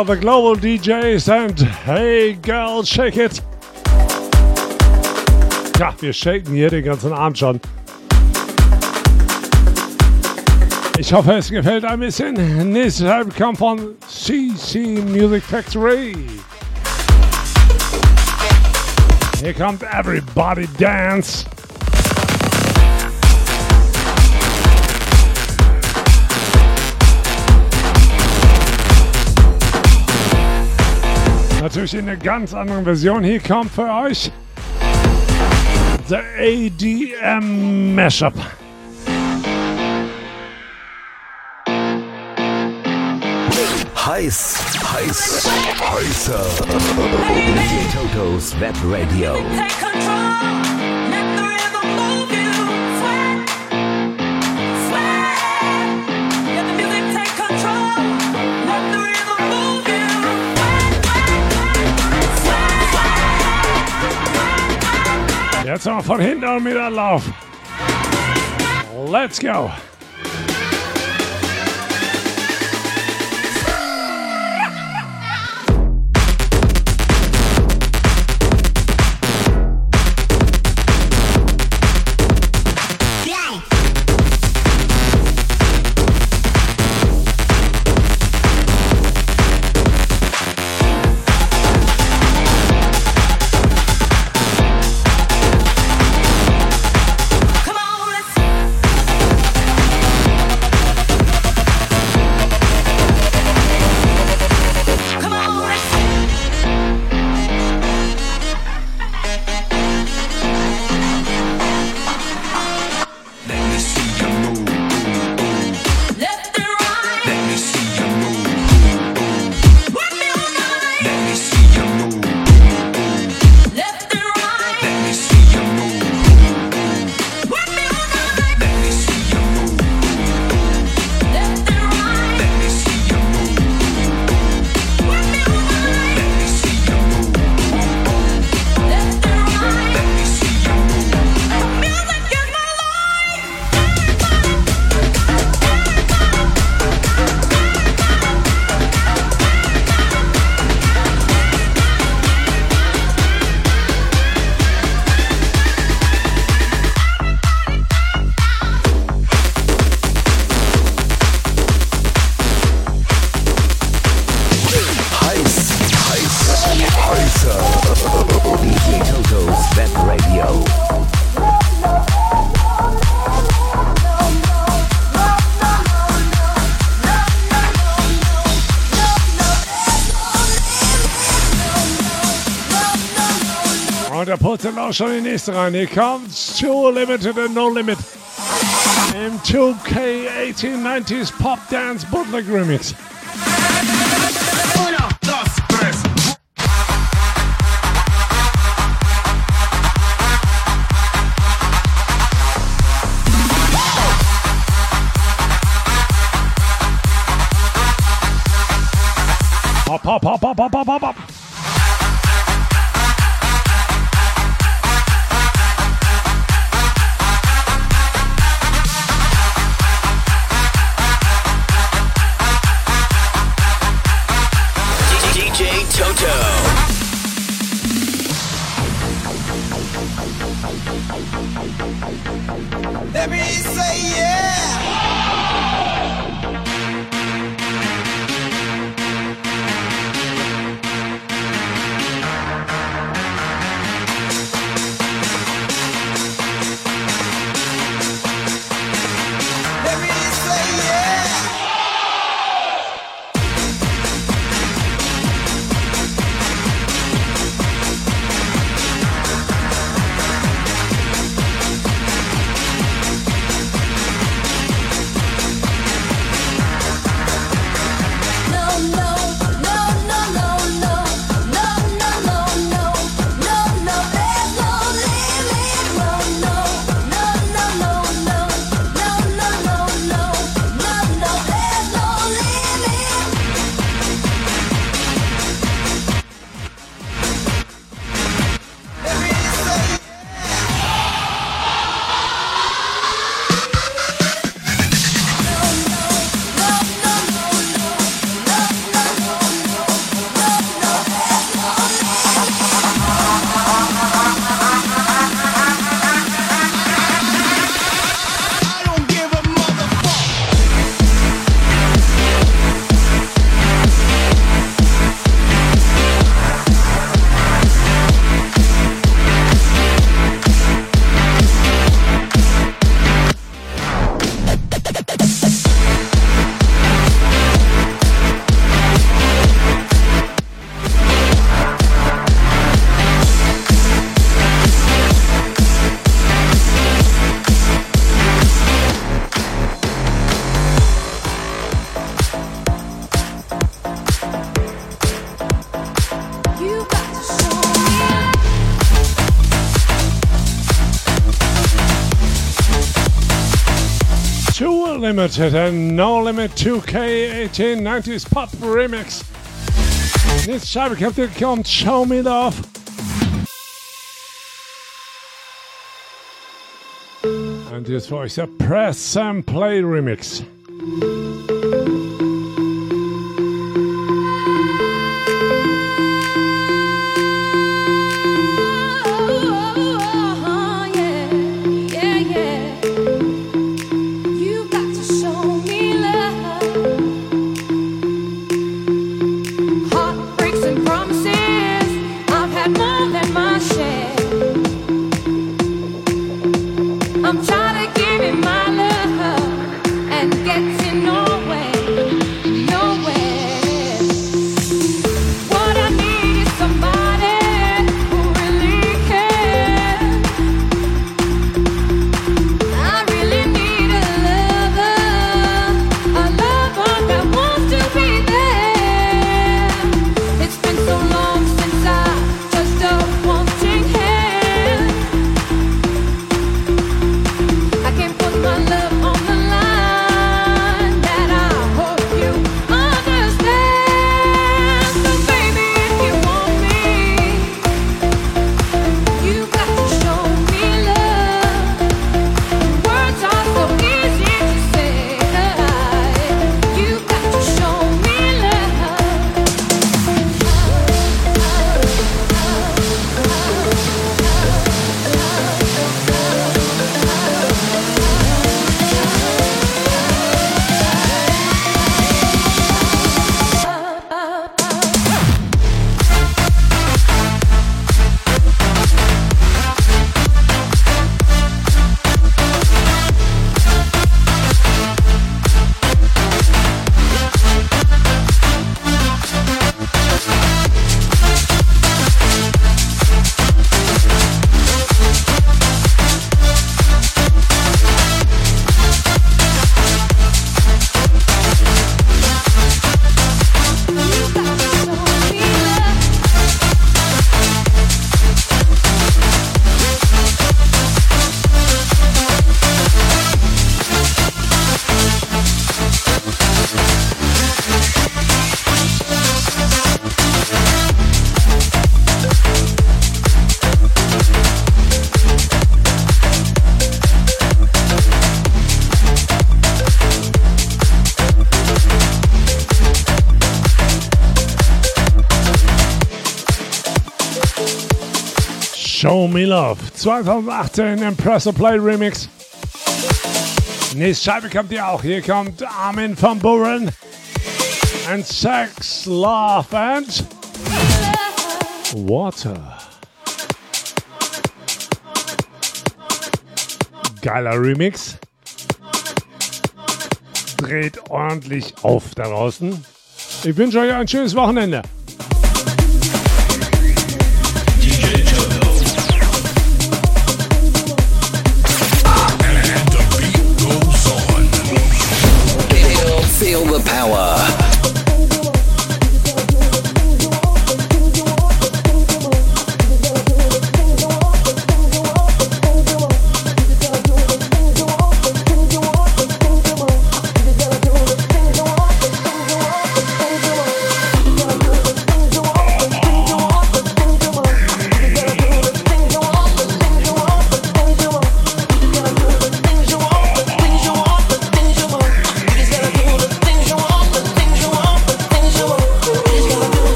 Lecker, the global DJs and hey girl, shake it. Ja, wir shaken hier den ganzen Abend schon. Ich hoffe, es gefällt ein bisschen. Nächste Teil kommt von CC Music Factory. Hier kommt Everybody Dance. Natürlich in einer ganz anderen Version. Hier kommt für euch der ADM Mashup. Heiß, heiß, heißer. DJ Toto's Web Radio. Jetzt mal von hinten und wieder Lauf. Let's go. Auch schon die nächste rein. Hier kommt Too Limited and No Limit. Im 2K 1890s Pop Dance Bootleg Remix. Pop, pop, pop, pop, pop, pop, pop, Limited uh, and No Limit 2K 1890s Pop Remix. Nächste Scheibe hier kommt Show Me. Und jetzt für euch der Press and Play Remix. Show Me Love 2018 Impressor Play Remix. Nächste Scheibe kommt ihr auch. Hier kommt Armin van Buren and Sex, Love and Water. Geiler Remix. Dreht ordentlich auf da draußen. Ich wünsche euch ein schönes Wochenende.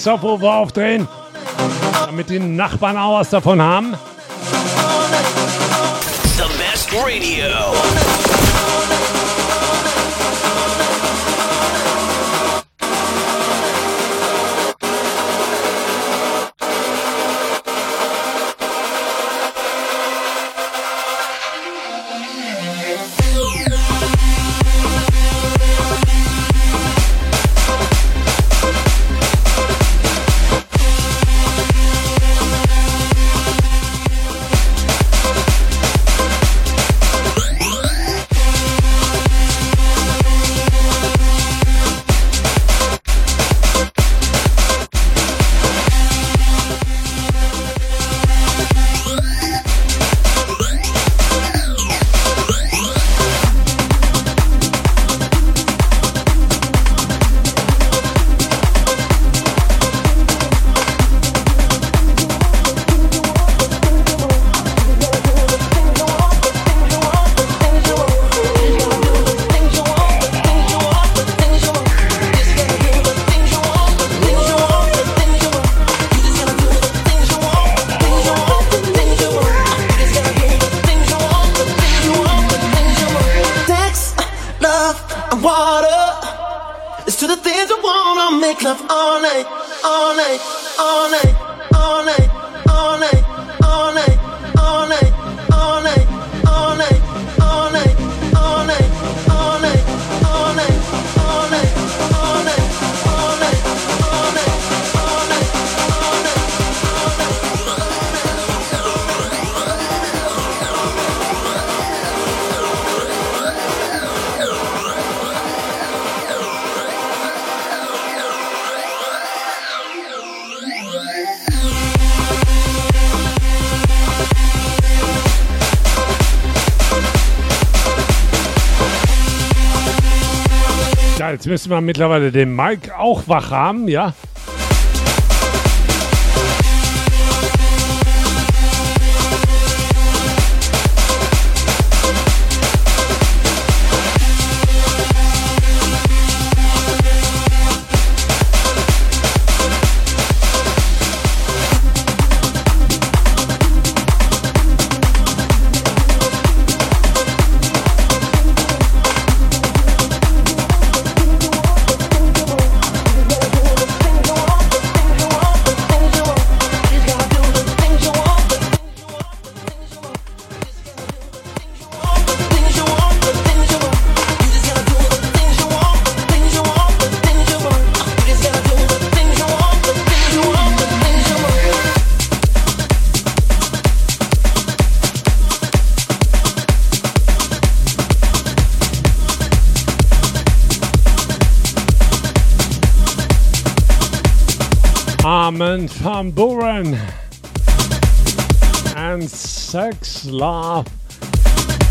Subwoofer aufdrehen, damit die Nachbarn auch was davon haben. The best radio. müssen wir mittlerweile den Mike auch wach haben, ja? Van Buren and Sex, Love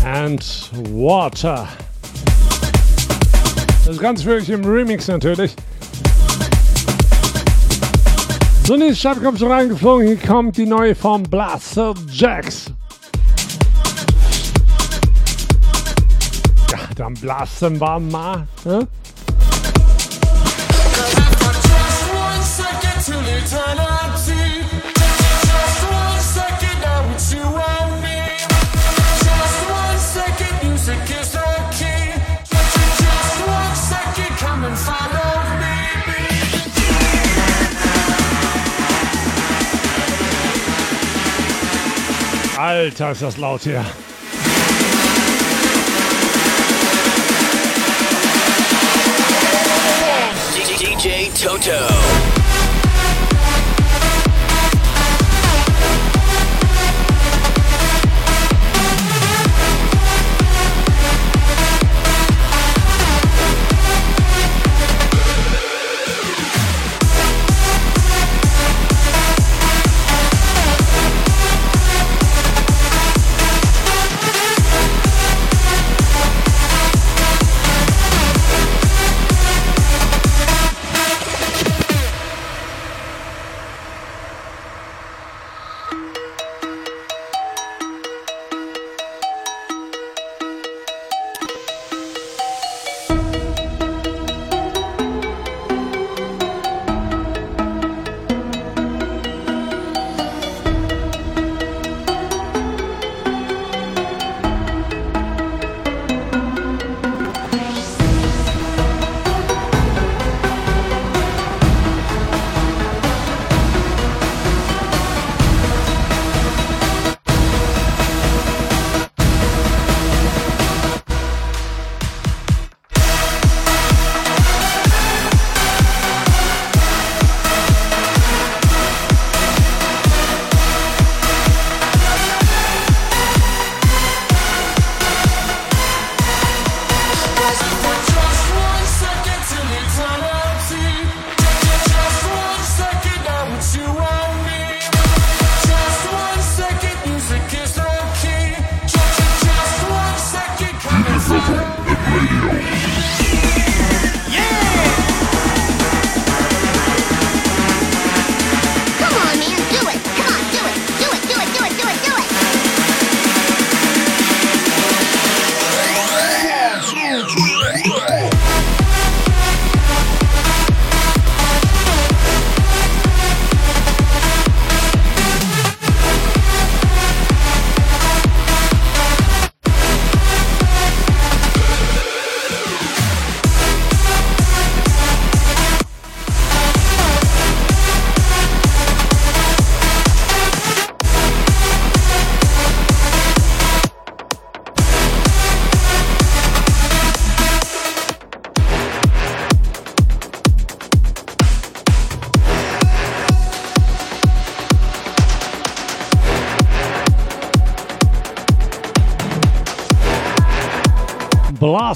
and Water. Das ist ganz wirklich im Remix natürlich. So, in die kommt schon reingeflogen. Hier kommt die neue von Blaster Jacks. Ja, dann blasten wir mal. Ne? Alter, ist das laut hier. DJ Toto.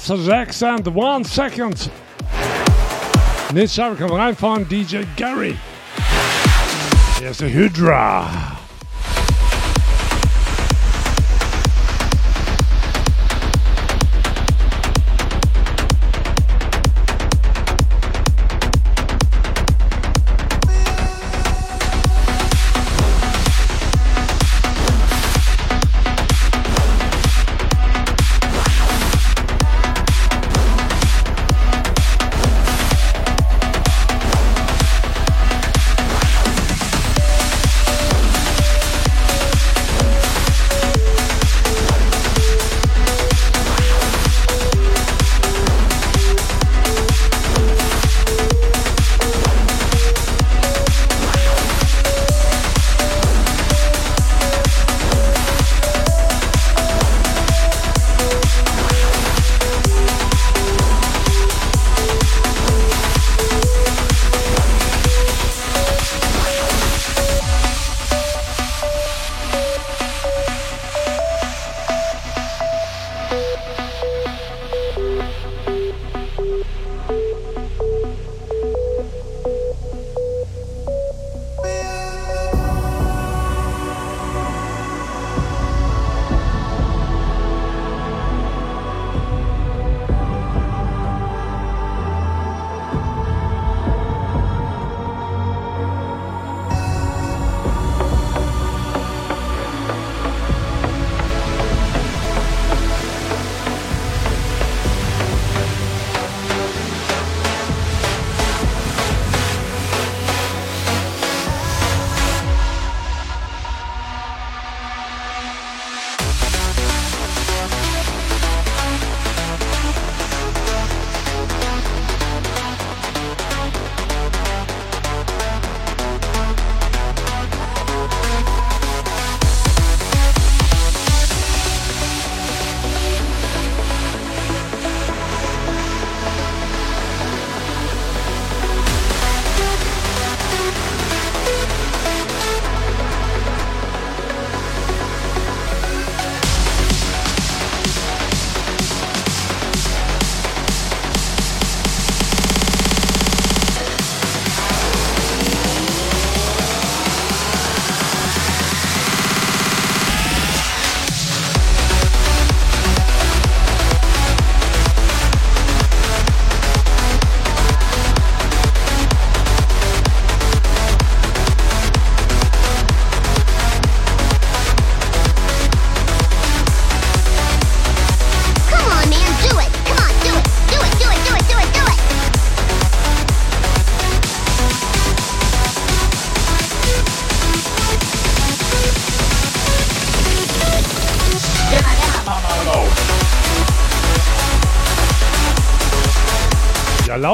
Blaster Jacks and One Second. Nächste Scheibe kommt rein von DJ Gary. Hier ist der Hydra.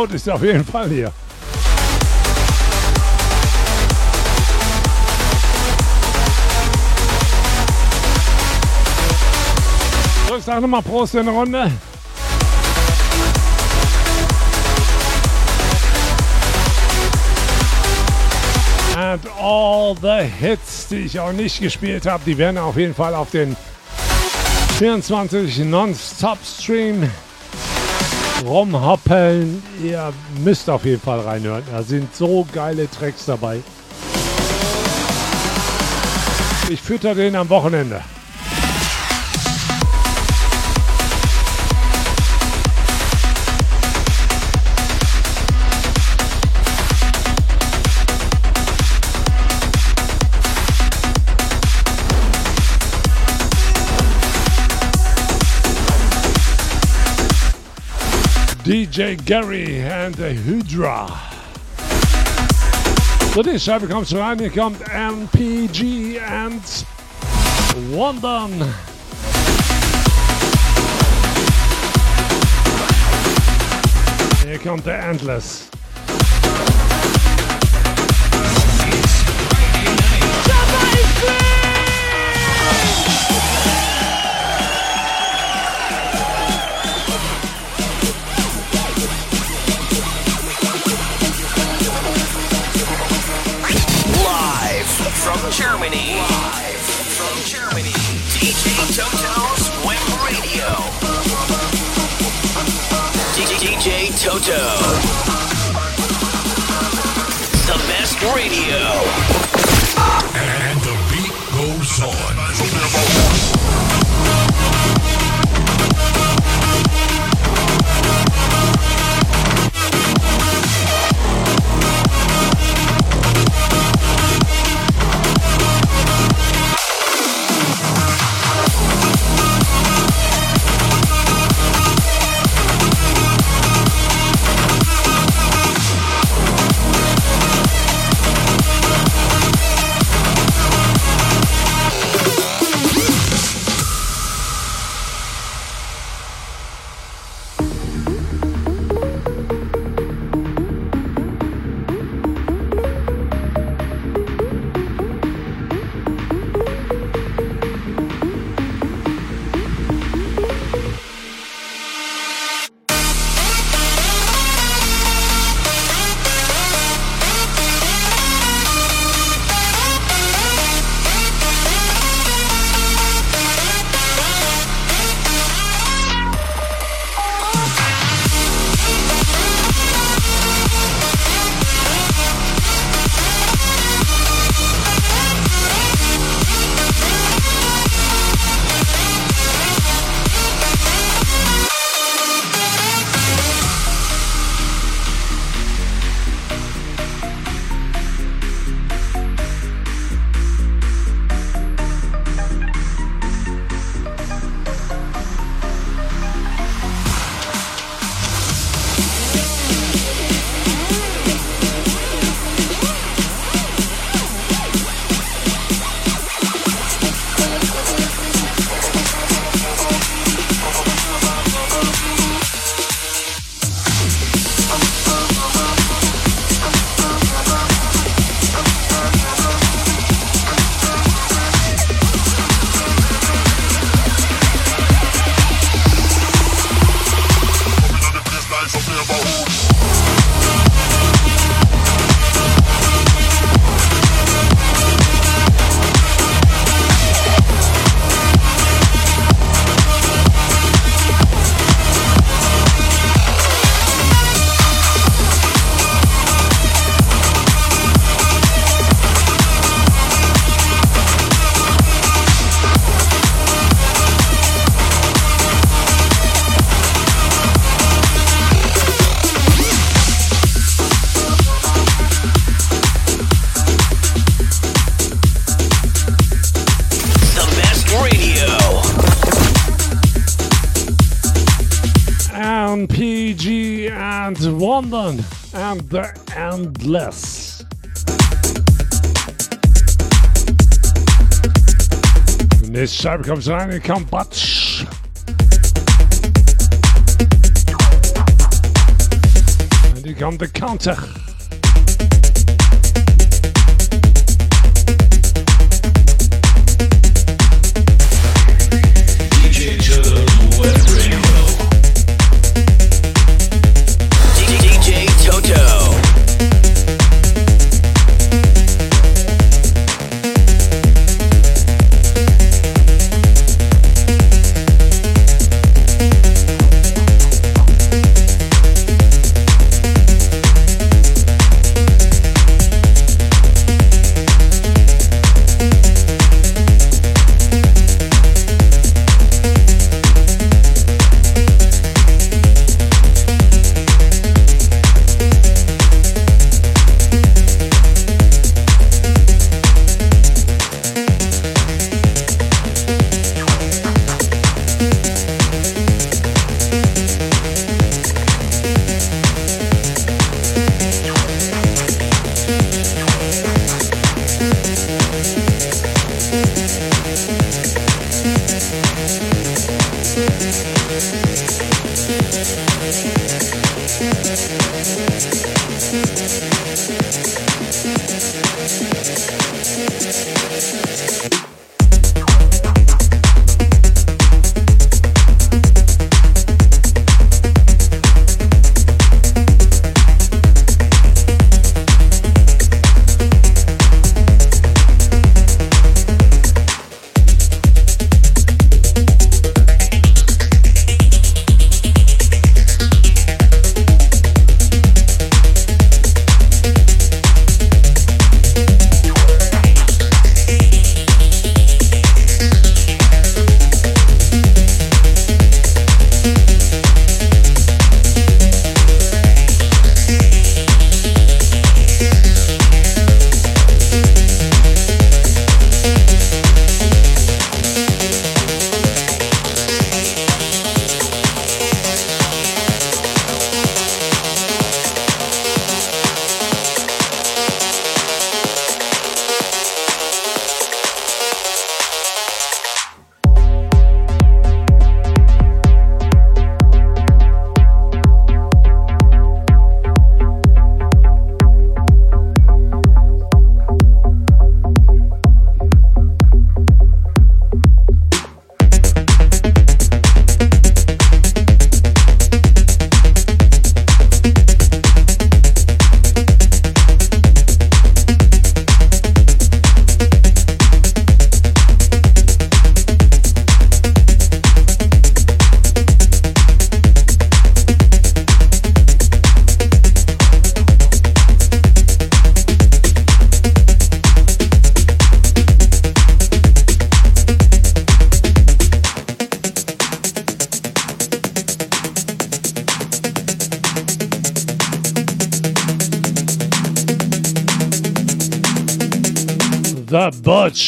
Laut ist auf jeden Fall hier. So, ich sage nochmal Prost in der Runde. And all the Hits, die ich auch nicht gespielt habe, die werden auf jeden Fall auf den 24 Non-Stop-Stream rumhoppeln. Ihr müsst auf jeden Fall reinhören. Da sind so geile Tracks dabei. Ich fütter den am Wochenende. DJ Gary and the Hydra. So, die Scheibe kommt schon rein. Hier kommt MPG and Wondon. Hier kommt der Endless. Toto. The best radio. And the beat goes on. Nächste Scheibe kommt rein, hier kommt Batsch. kommt The Counter.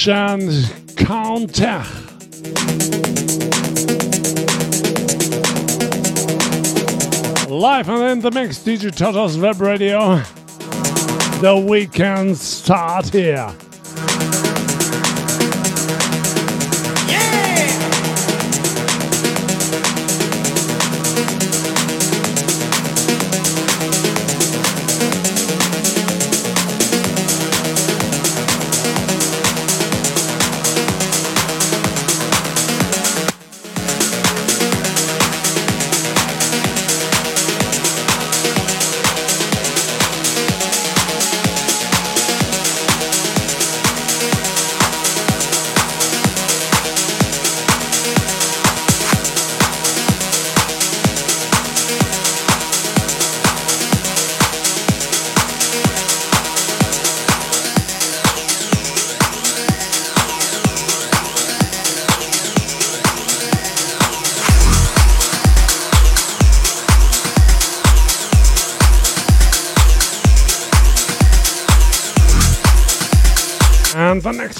And Counter. Live and in the mix, DJ Toto's Web Radio. The weekend start here.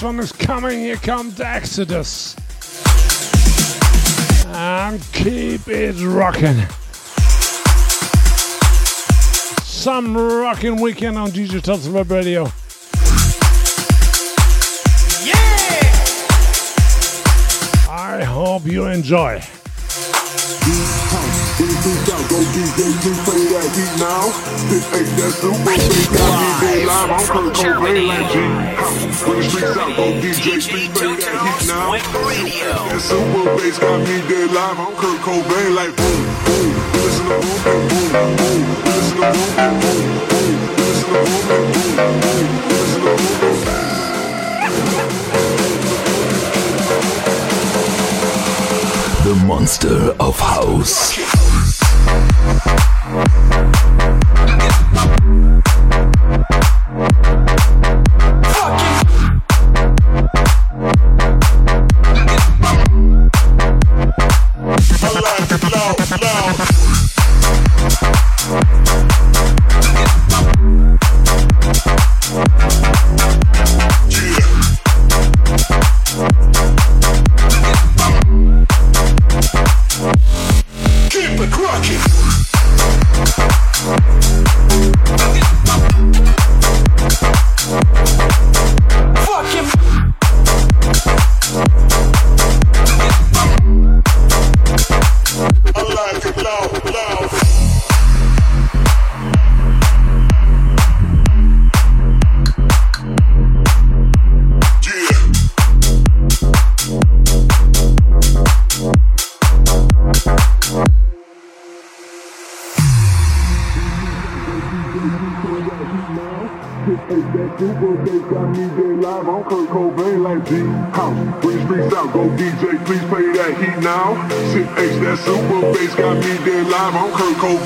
One is coming. Here comes Exodus. And keep it rocking. Some rocking weekend on DJ Tots Web Radio. Yeah! I hope you enjoy. This ain't that super bass, got me dead live. I'm Kurt Cobain like G When the streets out, go DJ, please play that heat now. That super bass got me dead live. I'm Kurt Cobain like boom, boom. Listen to boom and boom, boom. Listen to boom and boom, boom. Listen to boom and boom, boom. Listen to boom and boom. The Monster of House. I'm Kurt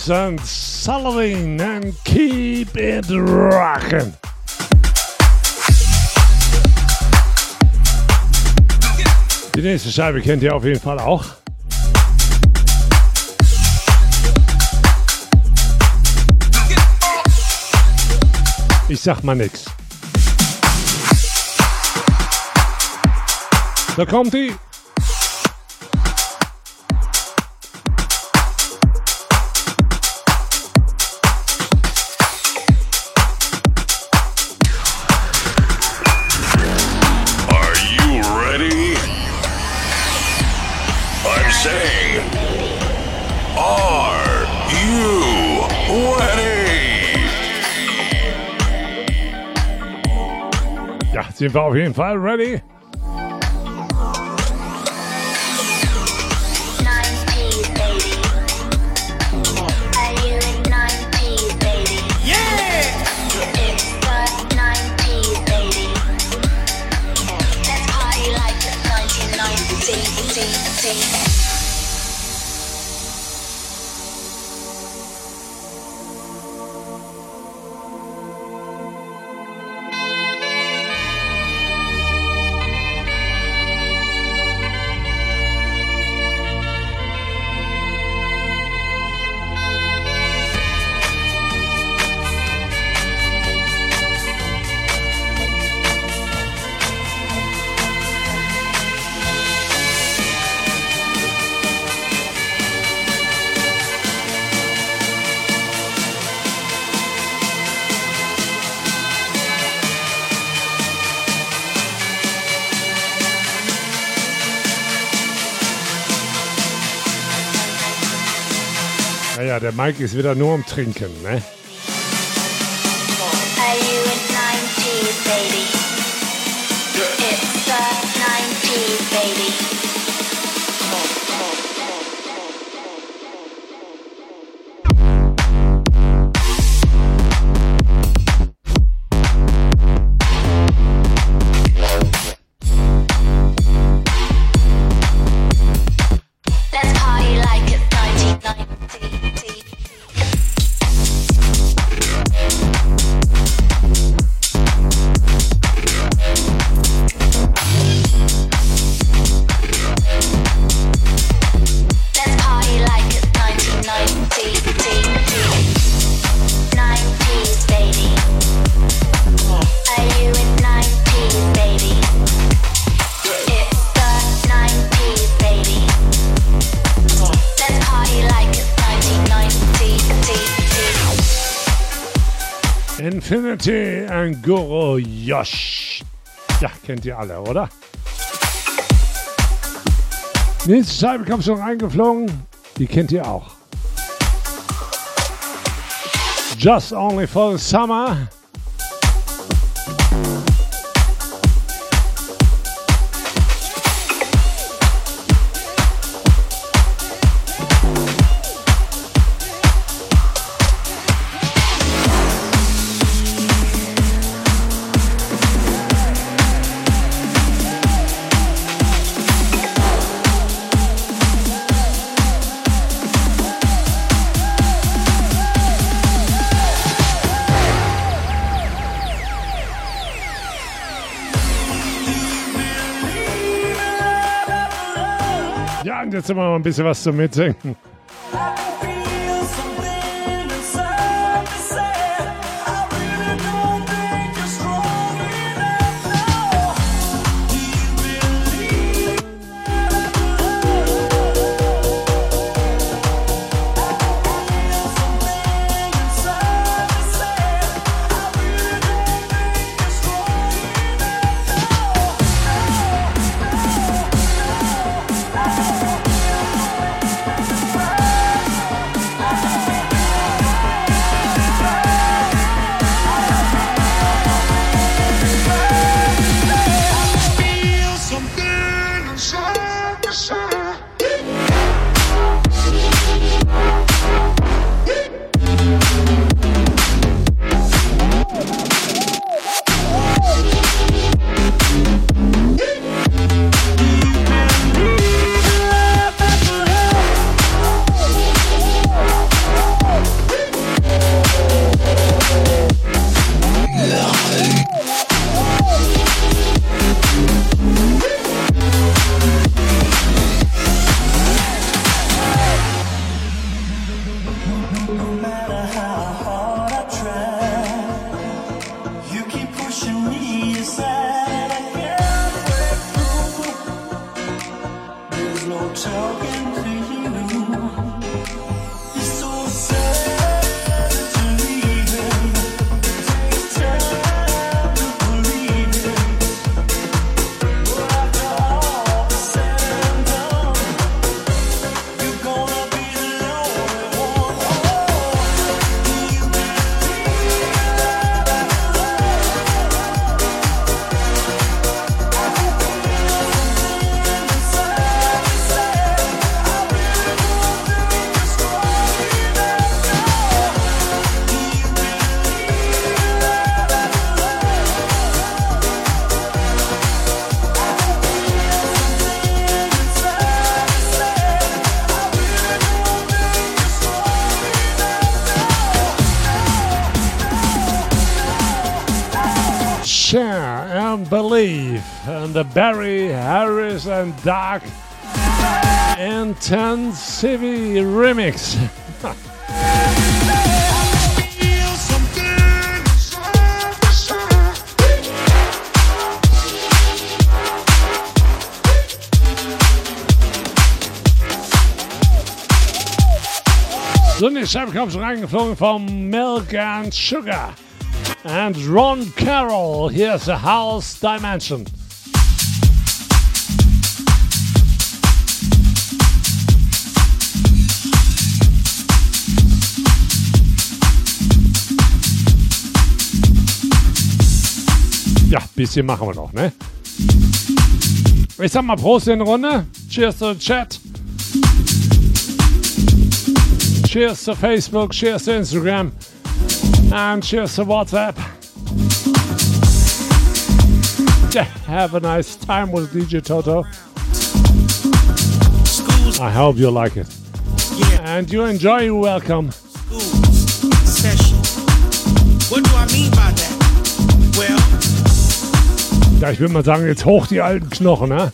Exodus and Sullivan keep it rocking. Die nächste Scheibe kennt ihr auf jeden Fall auch. Ich sag mal nix. Da kommt die. Ja, sind wir auf jeden Fall ready? Mike ist wieder nur am Trinken, ne? Are you in 90s, baby? Anguro Yosh. Ja, kennt ihr alle, oder? Nächste Scheibe kommt schon reingeflogen. Die kennt ihr auch. Just Only for the Summer. Jetzt immer mal ein bisschen was zum Mitsingen. Sunny Shabkov reingeflogen vom Milk and Sugar. And Ron Carroll, here's a house dimension. Ja, bisschen machen wir noch, ne? Ich sag mal Prost in Runde. Cheers to the chat. Cheers to Facebook, cheers to Instagram, and cheers to WhatsApp. Have a nice time with DJ Toto. I hope you like it. And you enjoy, you welcome. School. What do I mean by that? Well. Ja, ich würde mal sagen, jetzt hoch die alten Knochen, ne?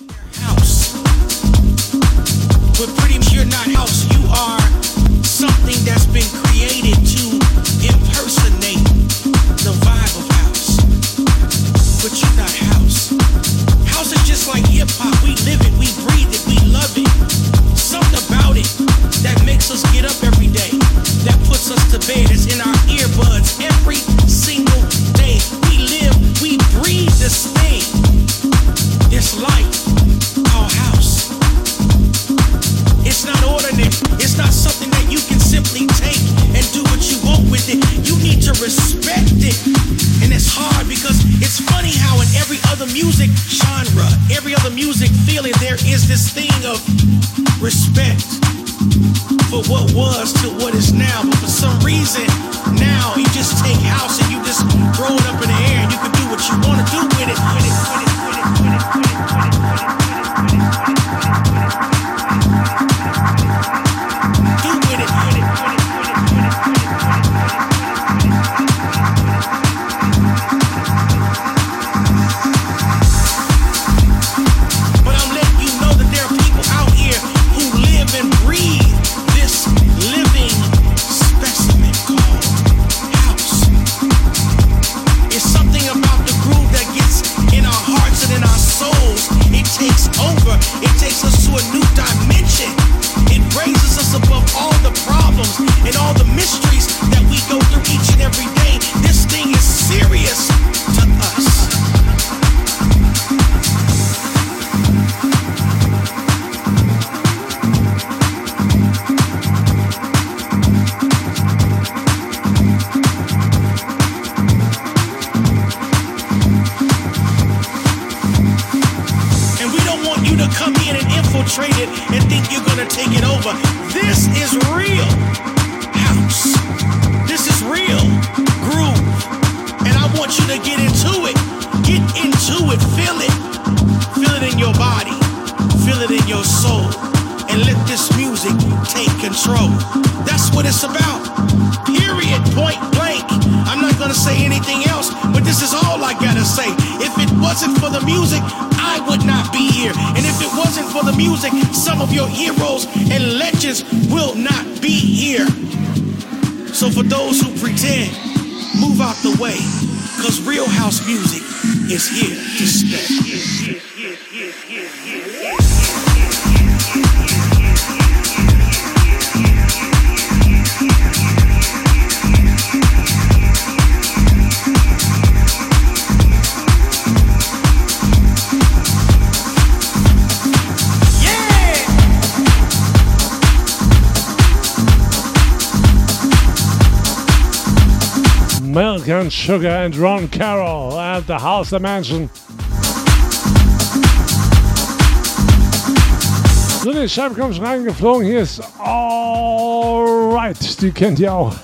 this thing of respect for what was to what is now. But for some reason, now you just take house and you just throw it up in the air and you can do what you want to do with it. With it, with it. Sugar and Ron Carroll at the House Dimension. So, die Scheibe kommt schon reingeflogen. Hier ist Alright, die kennt ihr auch.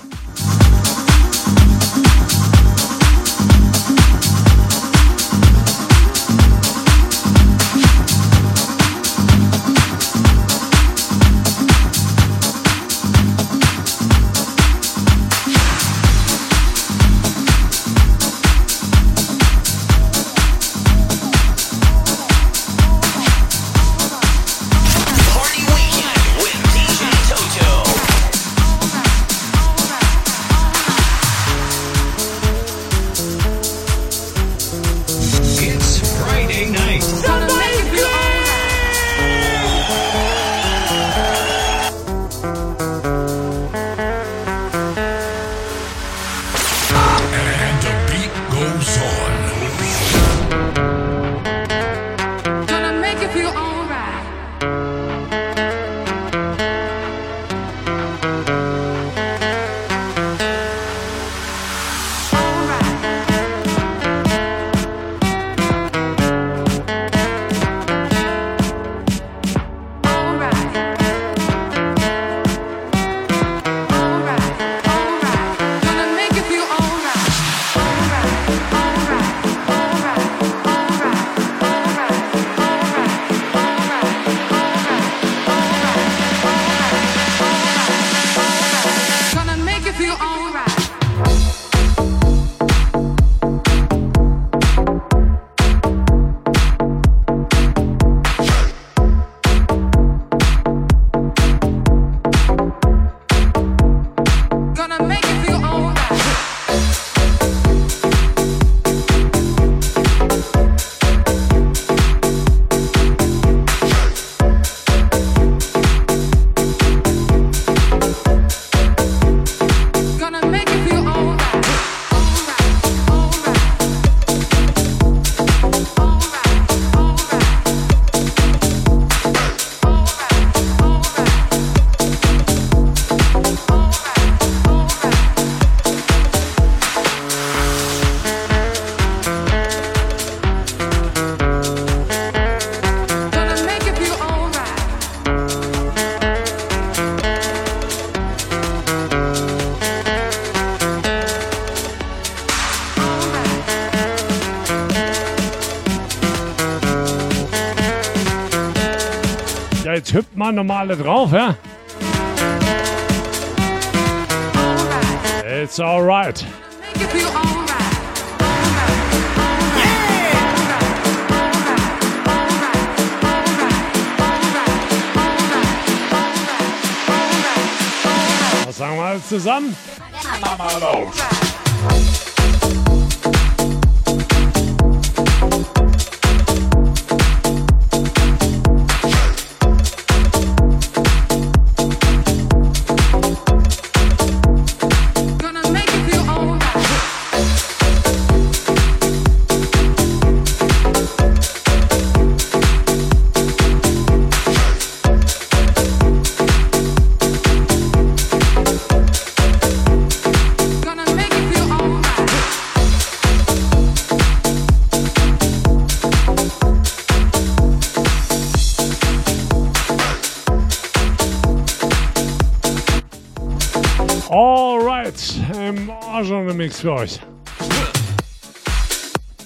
Normale drauf, ja? It's alright. Was sagen wir alle zusammen? Mal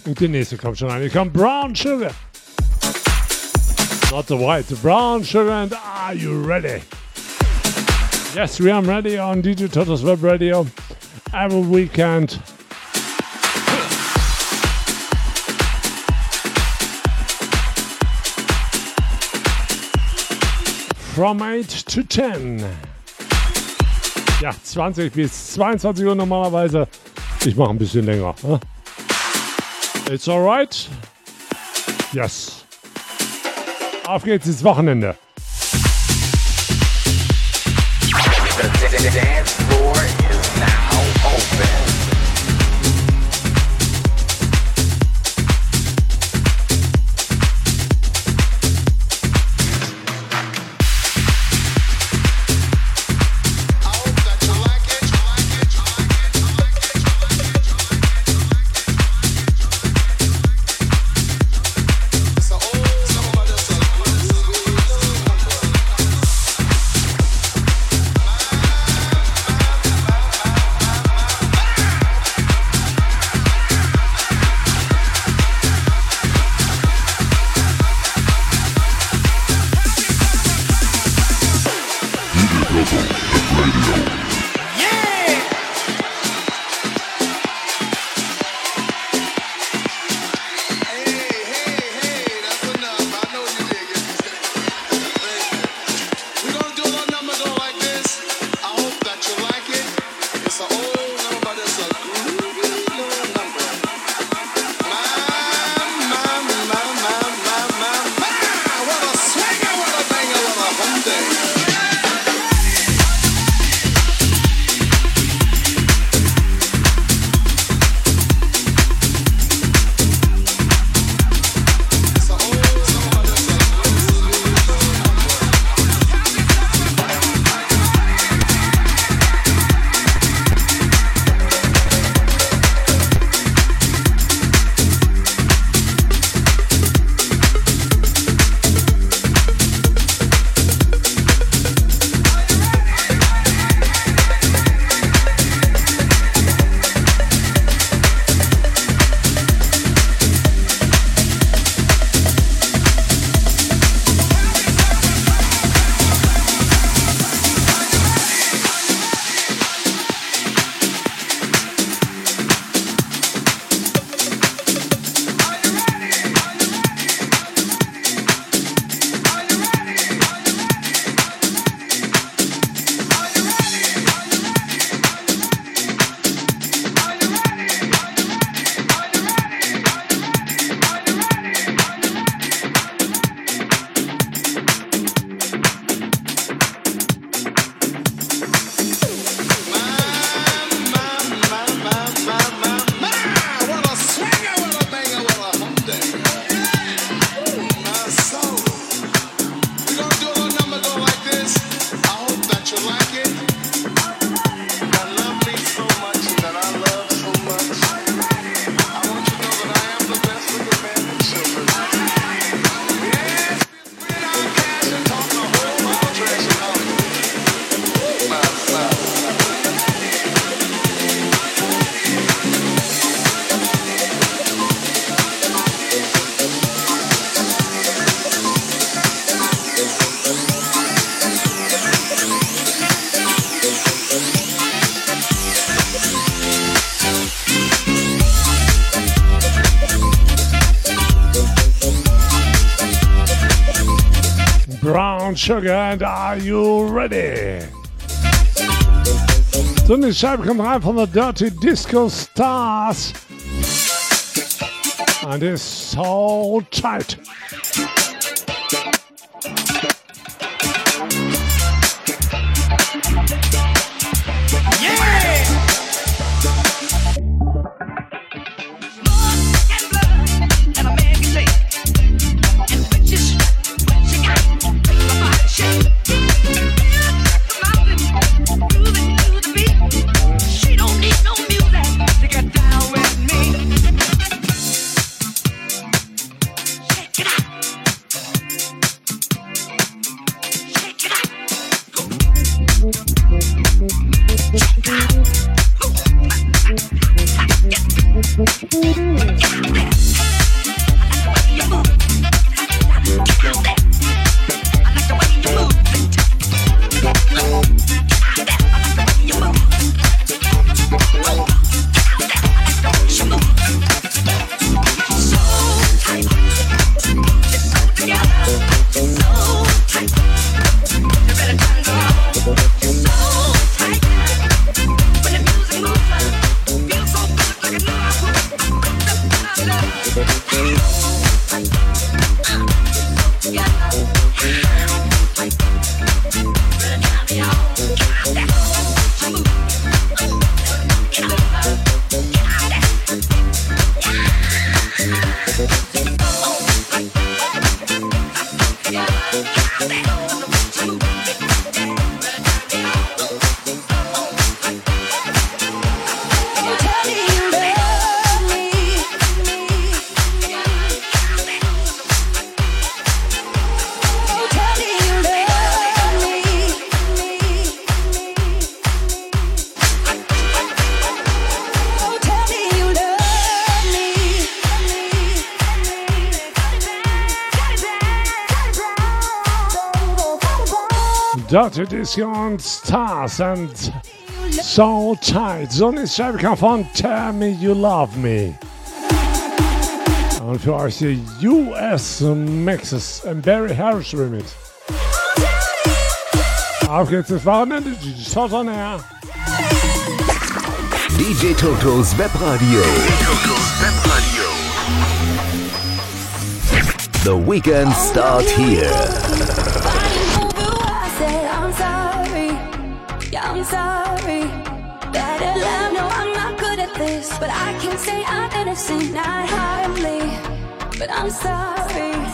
Und die nächste kommt schon rein. Hier kommt Brown Sugar. Not the white, the brown sugar and are you ready? Yes, we are ready on DJ Toto's Web Radio every weekend. From 8 to 10. Ja, 20 bis 22 Uhr normalerweise. Ich mache ein bisschen länger. Ne? It's alright. Yes. Auf geht's ins Wochenende. Sugar and Are You Ready? So eine Scheibe kommt rein von der Dirty Disco Stars. And it's so tight. Stars and So Tight. So eine Scheibe von Tell Me You Love Me. Und für euch die US Mixes im Barry Harris Remix. Auf geht's ins Wochenende, Shot on Air. DJ Totos Webradio. The weekend start here. Sorry. Better love, no I'm not good at this, but I can say I'm innocent, not harmly. But I'm sorry.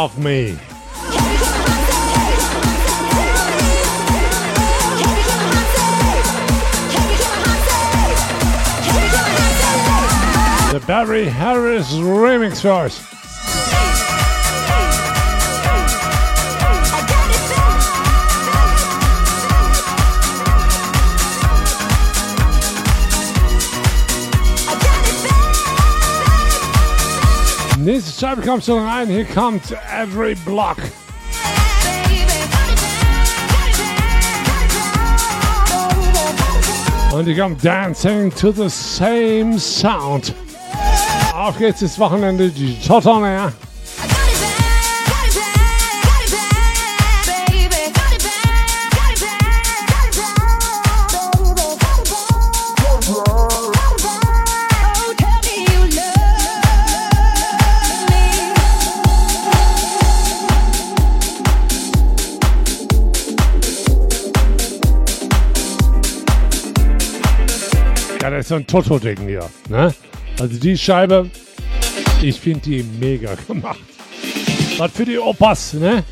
off me. The Barry Harris remix verse. Nächste Scheibe kommt schon rein. comes kommt Every Block. Und die kommt Dancing to the Same Sound. Auf geht's das Wochenende. Die Tottenham. so ein Toto-Ding hier. Ne? Also die Scheibe, ich finde die mega gemacht. Was für die Opas, ne?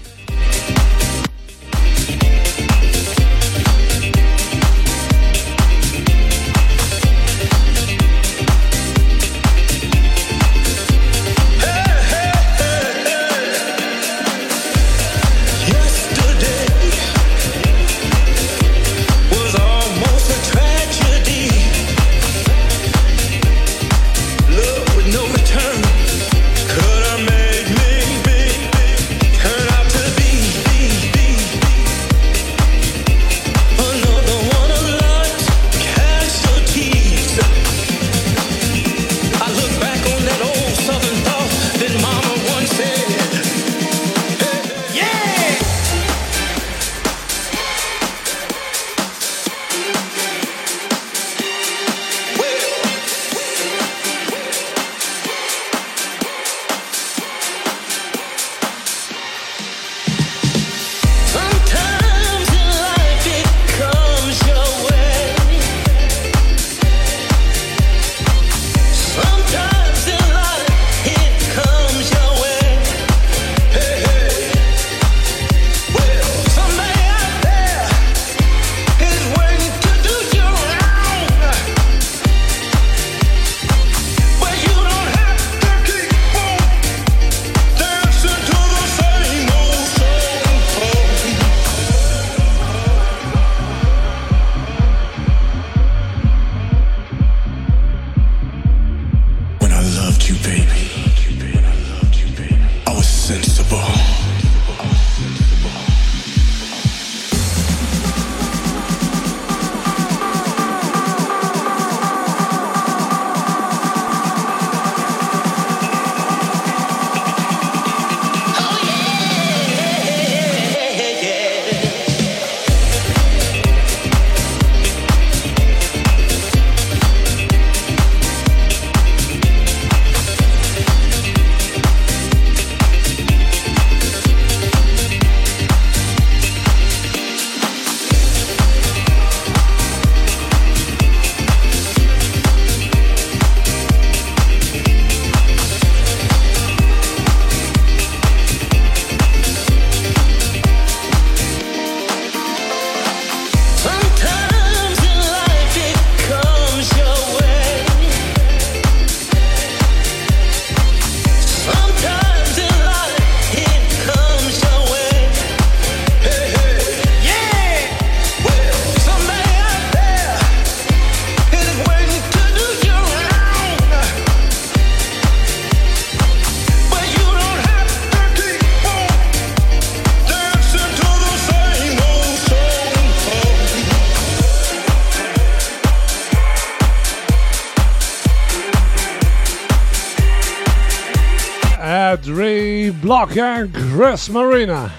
Rocker Chris Marina.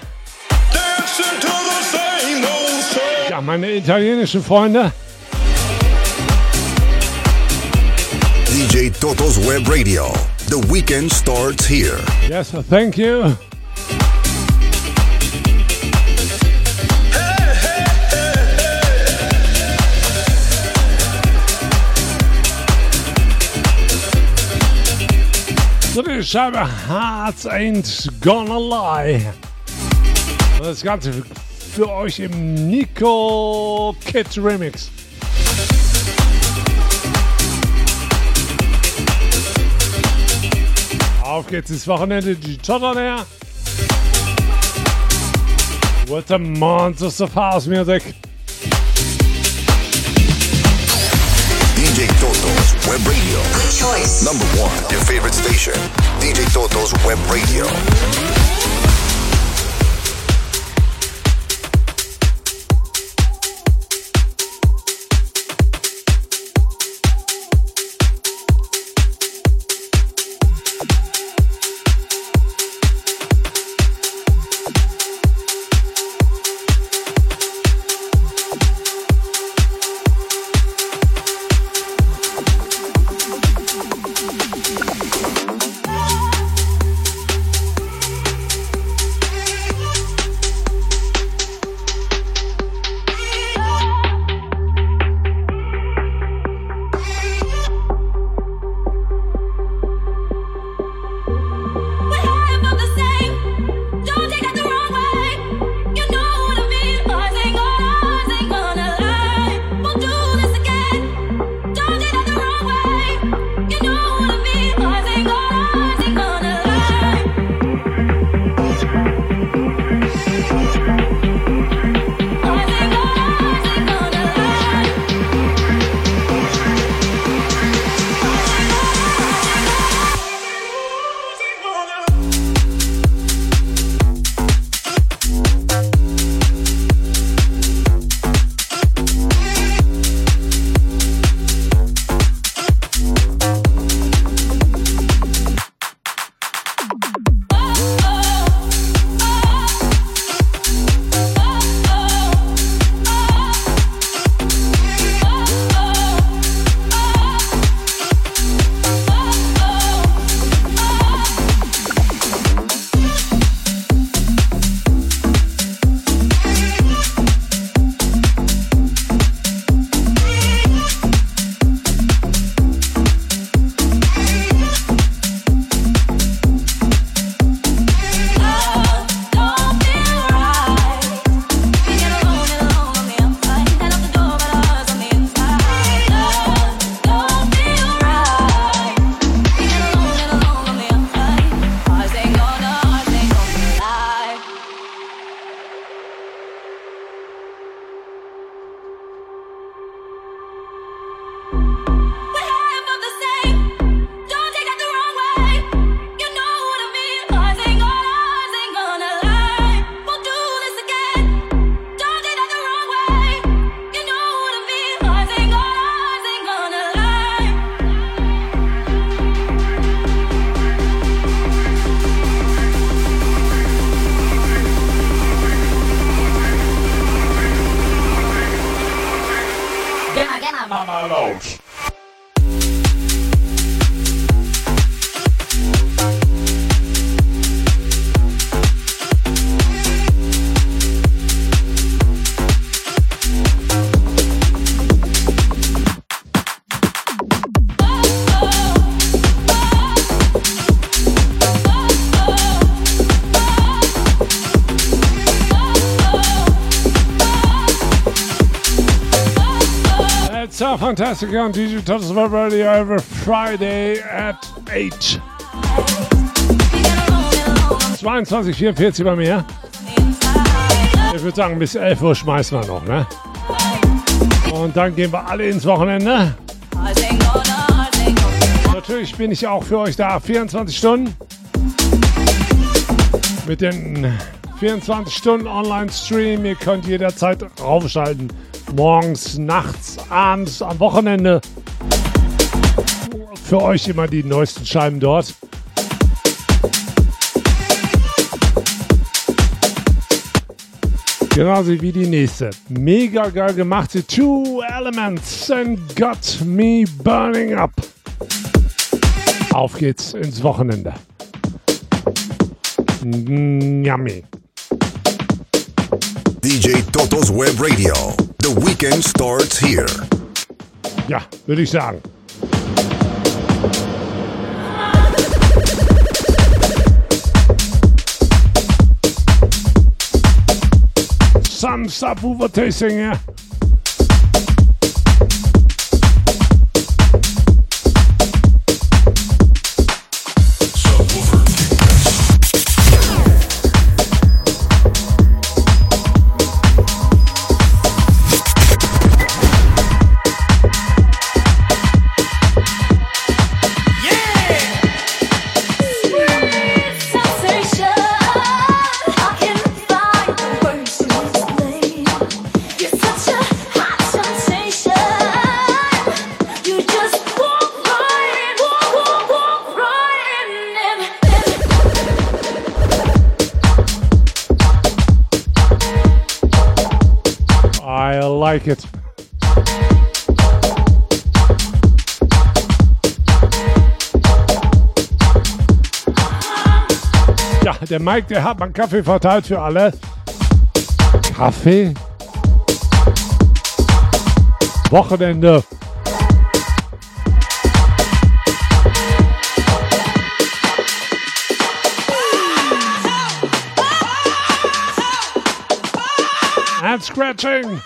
Ja, meine italienischen Freunde. DJ Toto's Web Radio. The weekend starts here. Yes, thank you. Die Scheibe Hearts Ain't Gonna Lie. Das Ganze für euch im Nico Kid Remix. Auf geht's ins Wochenende, die Totter With the monsters of house music. Choice. Number one, your favorite station. DJ Toto's Web Radio. Fantastic on Toto's Web Radio every Friday at 8. 22.44 bei mir. Ich würde sagen, bis 11 Uhr schmeißen wir noch, ne? Und dann gehen wir alle ins Wochenende. Natürlich bin ich auch für euch da, 24 Stunden. Mit den 24 Stunden Online-Stream. Ihr könnt jederzeit raufschalten. Morgens, nachts, abends, am Wochenende. Für euch immer die neuesten Scheiben dort. Genauso wie die nächste. Mega geil gemacht. Die Two Elements and Got Me Burning Up. Auf geht's ins Wochenende. Yummy. DJ Toto's Web Radio. The weekend starts here. Ja, würde ich sagen. Thumbs up, Uwe Tösinger. Der Mike, der hat mal Kaffee verteilt für alle. Kaffee? Wochenende. And scratching.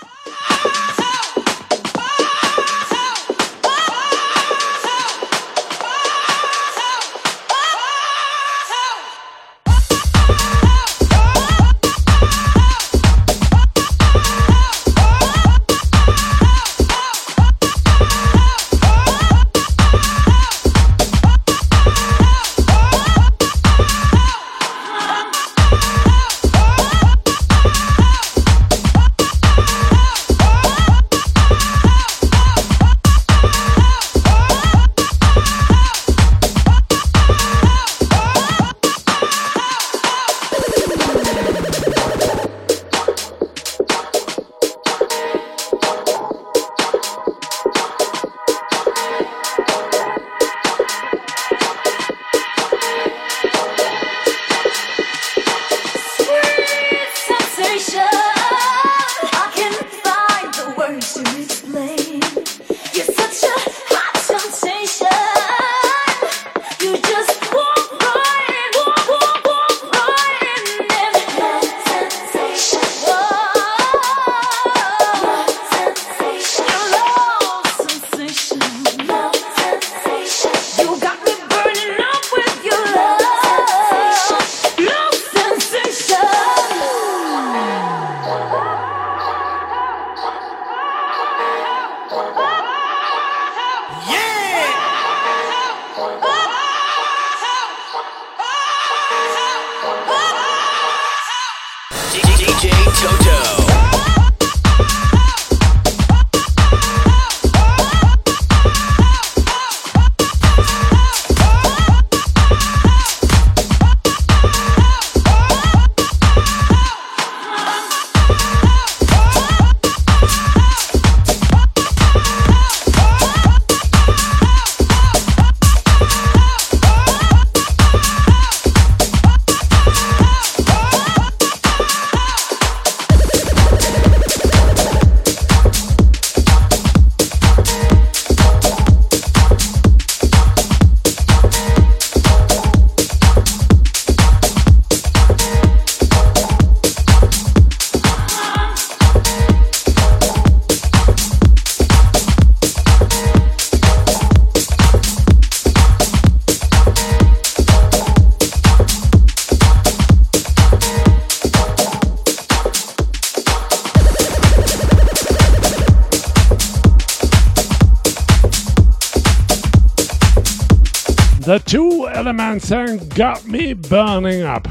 Elements and got me burning up.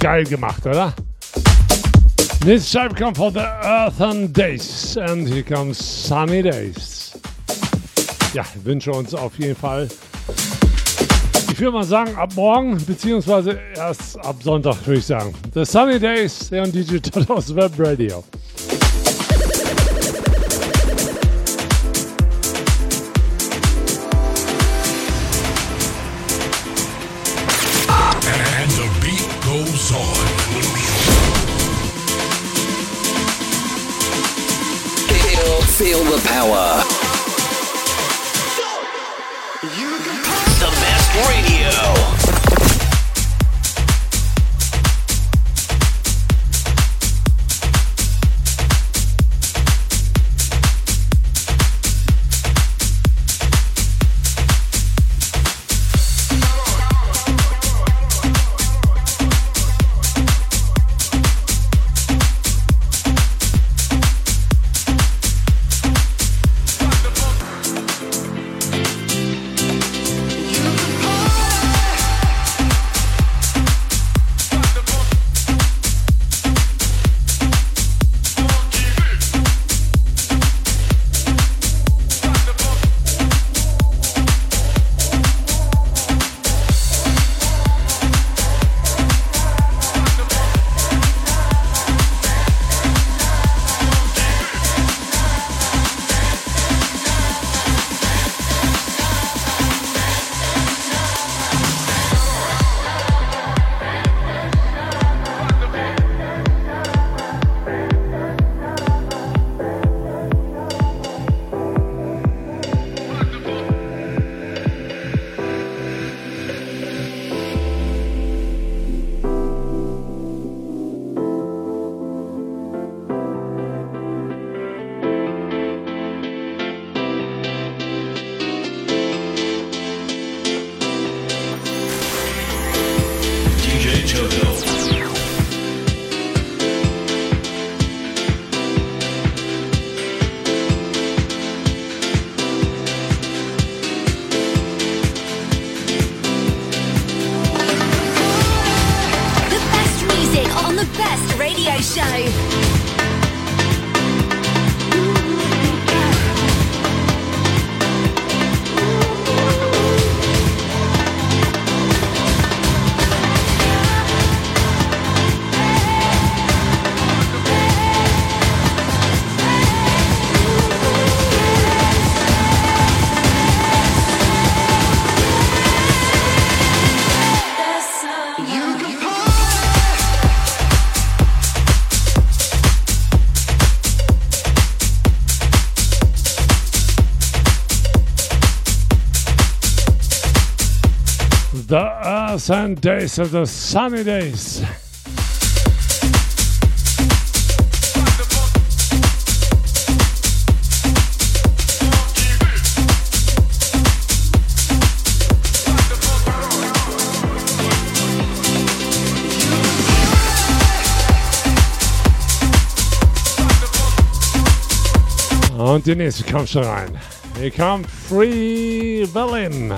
Geil gemacht, oder? This time come for the Earthen Days and here comes Sunny Days. Ja, wünsche uns auf jeden Fall. Ich würde mal sagen, ab morgen, beziehungsweise erst ab Sonntag, würde ich sagen. The Sunny Days, der und DJ Totos Web Radio. the earth and days of the sunny days. Und die nächste kommt schon rein. Hier Free Berlin.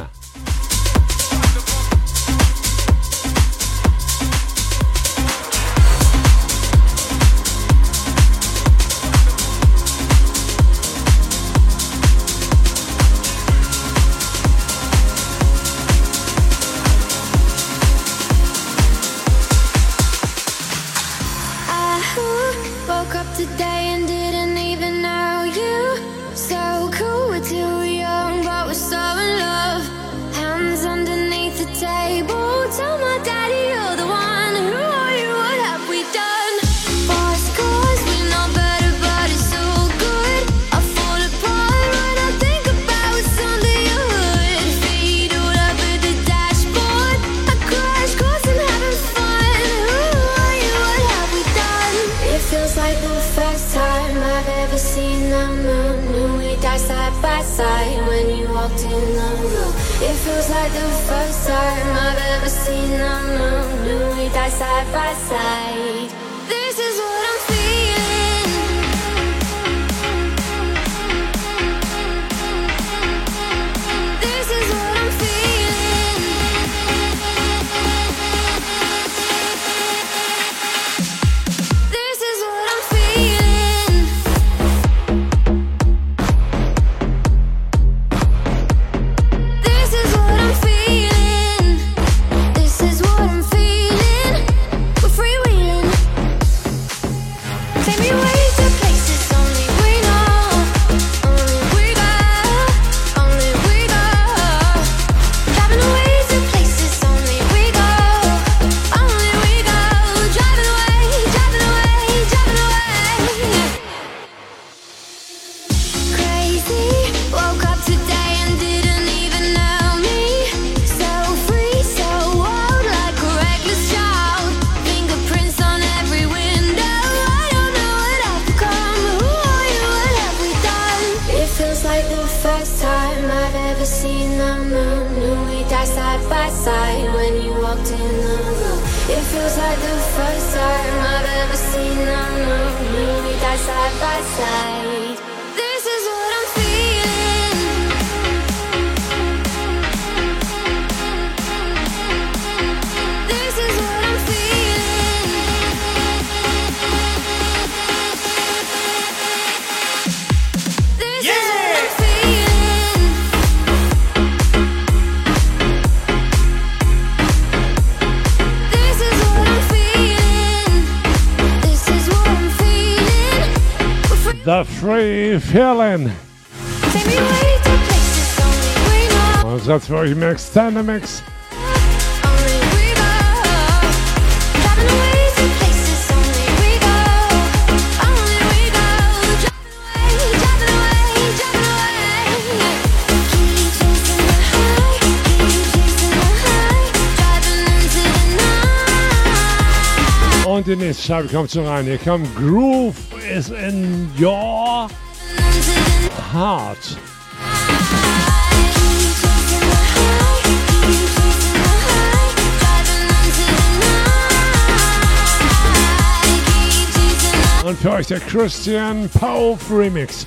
Dance für euch im Extender Und die nächste Scheibe kommt schon rein. Hier kommt Groove is in your heart. Und für euch der Christian Pauf Remix.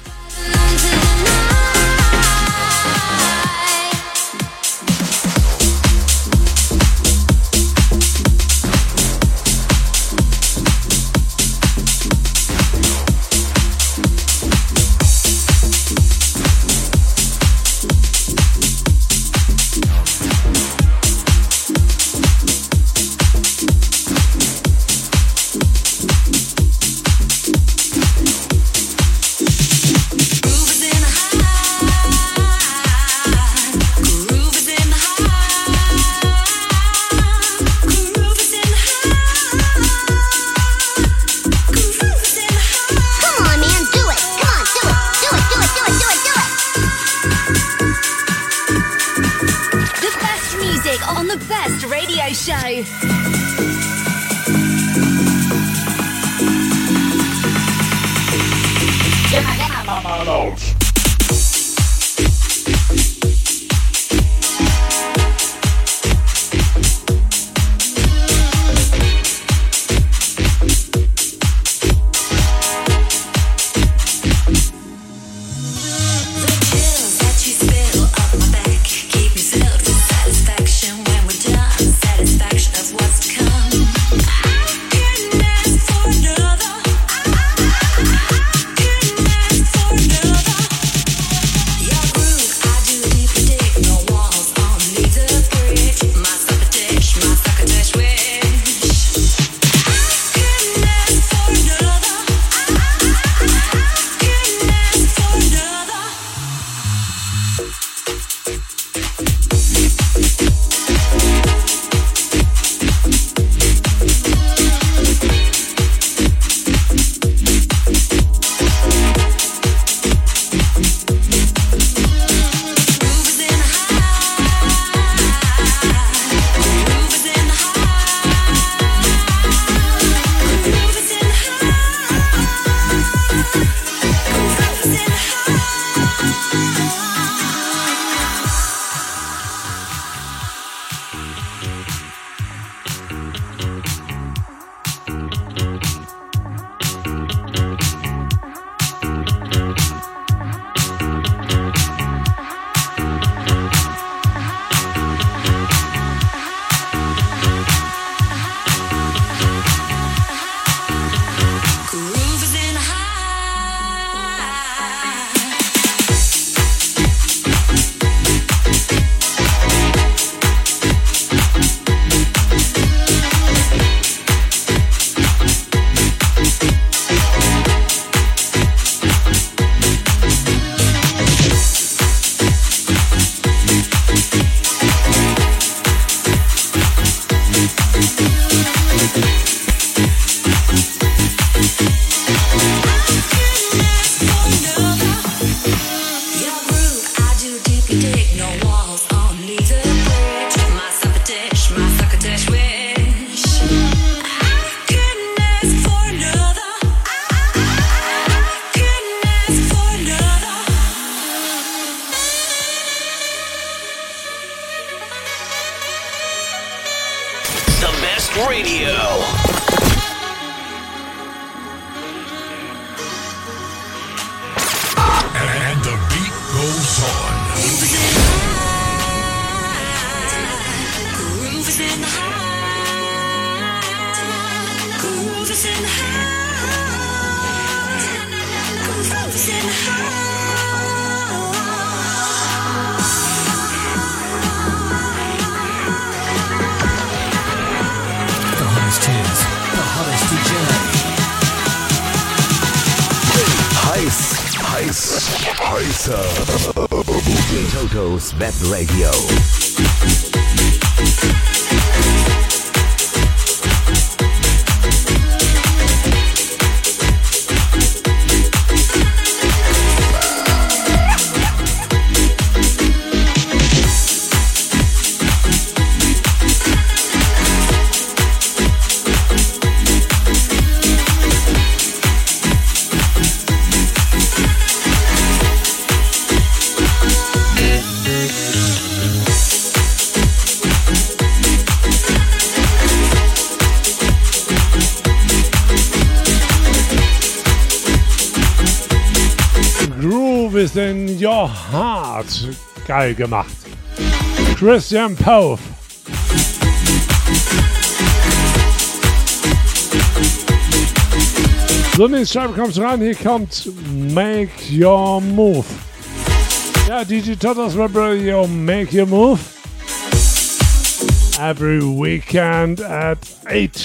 geil gemacht. Christian Pauf, So, nächste Scheibe kommt ran. Hier kommt Make Your Move. Ja, DJ Totters Radio Make Your Move. Every weekend at 8.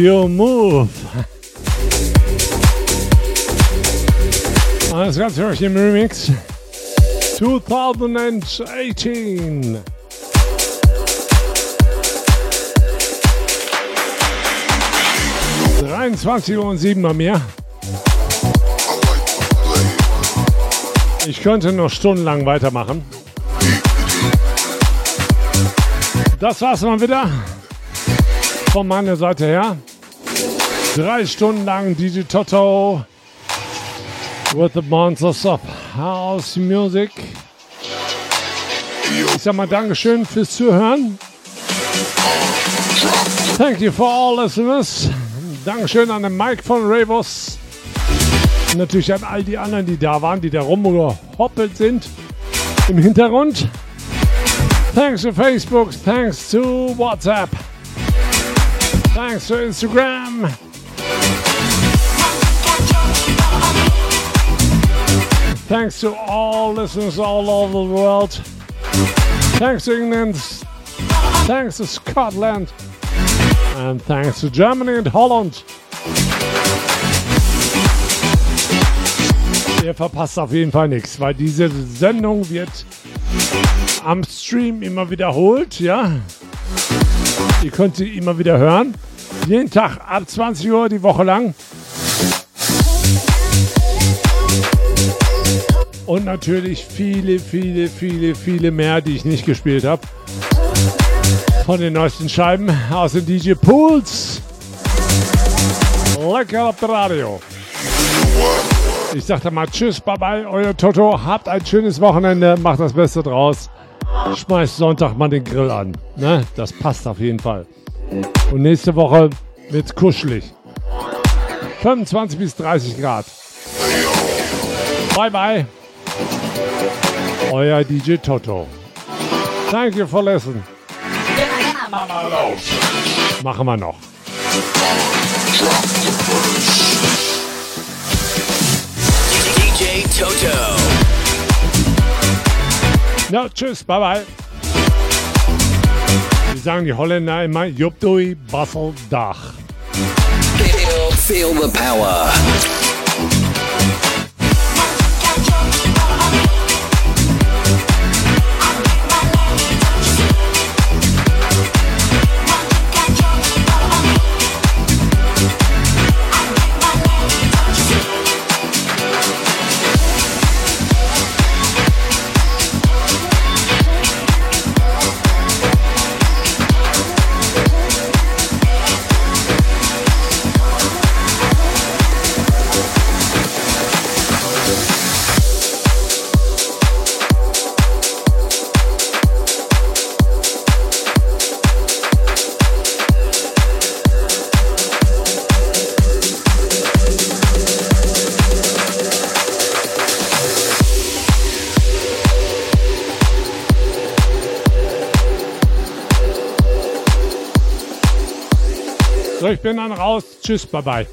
Make You Move. Und das Ganze ich im Remix 2018. ...23 Uhr und 7 bei mir. Ich könnte noch stundenlang weitermachen. Das war's mal wieder. Von meiner Seite her. Drei Stunden lang DJ Toto with the Monsters of House Music. Ich sag mal Dankeschön fürs Zuhören. Thank you for all listeners. Dankeschön an den Mike von Ravos. Natürlich an all die anderen, die da waren, die da rumgehoppelt sind im Hintergrund. Thanks to Facebook, thanks to WhatsApp, thanks to Instagram. Thanks to all listeners all over the world. Thanks to England. Thanks to Scotland. And thanks to Germany and Holland. Ihr verpasst auf jeden Fall nichts, weil diese Sendung wird am Stream immer wiederholt, ja. Ihr könnt sie immer wieder hören. Jeden Tag ab 20 Uhr die Woche lang. Und natürlich viele, viele, viele, viele mehr, die ich nicht gespielt habe. Von den neuesten Scheiben aus den DJ Pools. Lecker auf der Radio. Ich sag dann mal Tschüss, bye bye, euer Toto. Habt ein schönes Wochenende, macht das Beste draus. Schmeißt Sonntag mal den Grill an. Ne? Das passt auf jeden Fall. Und nächste Woche wird's kuschelig. 25 bis 30 Grad. Bye bye. Euer DJ Toto. Thank you for listening. Machen wir noch. DJ Toto. Ja, tschüss, bye bye. Wie sagen die Holländer immer, Jubdui, Basel, Dach. Feel, feel the power. Ich bin dann raus. Tschüss, bye bye.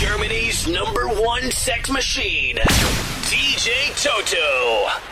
Germany's number one sex machine, DJ Toto.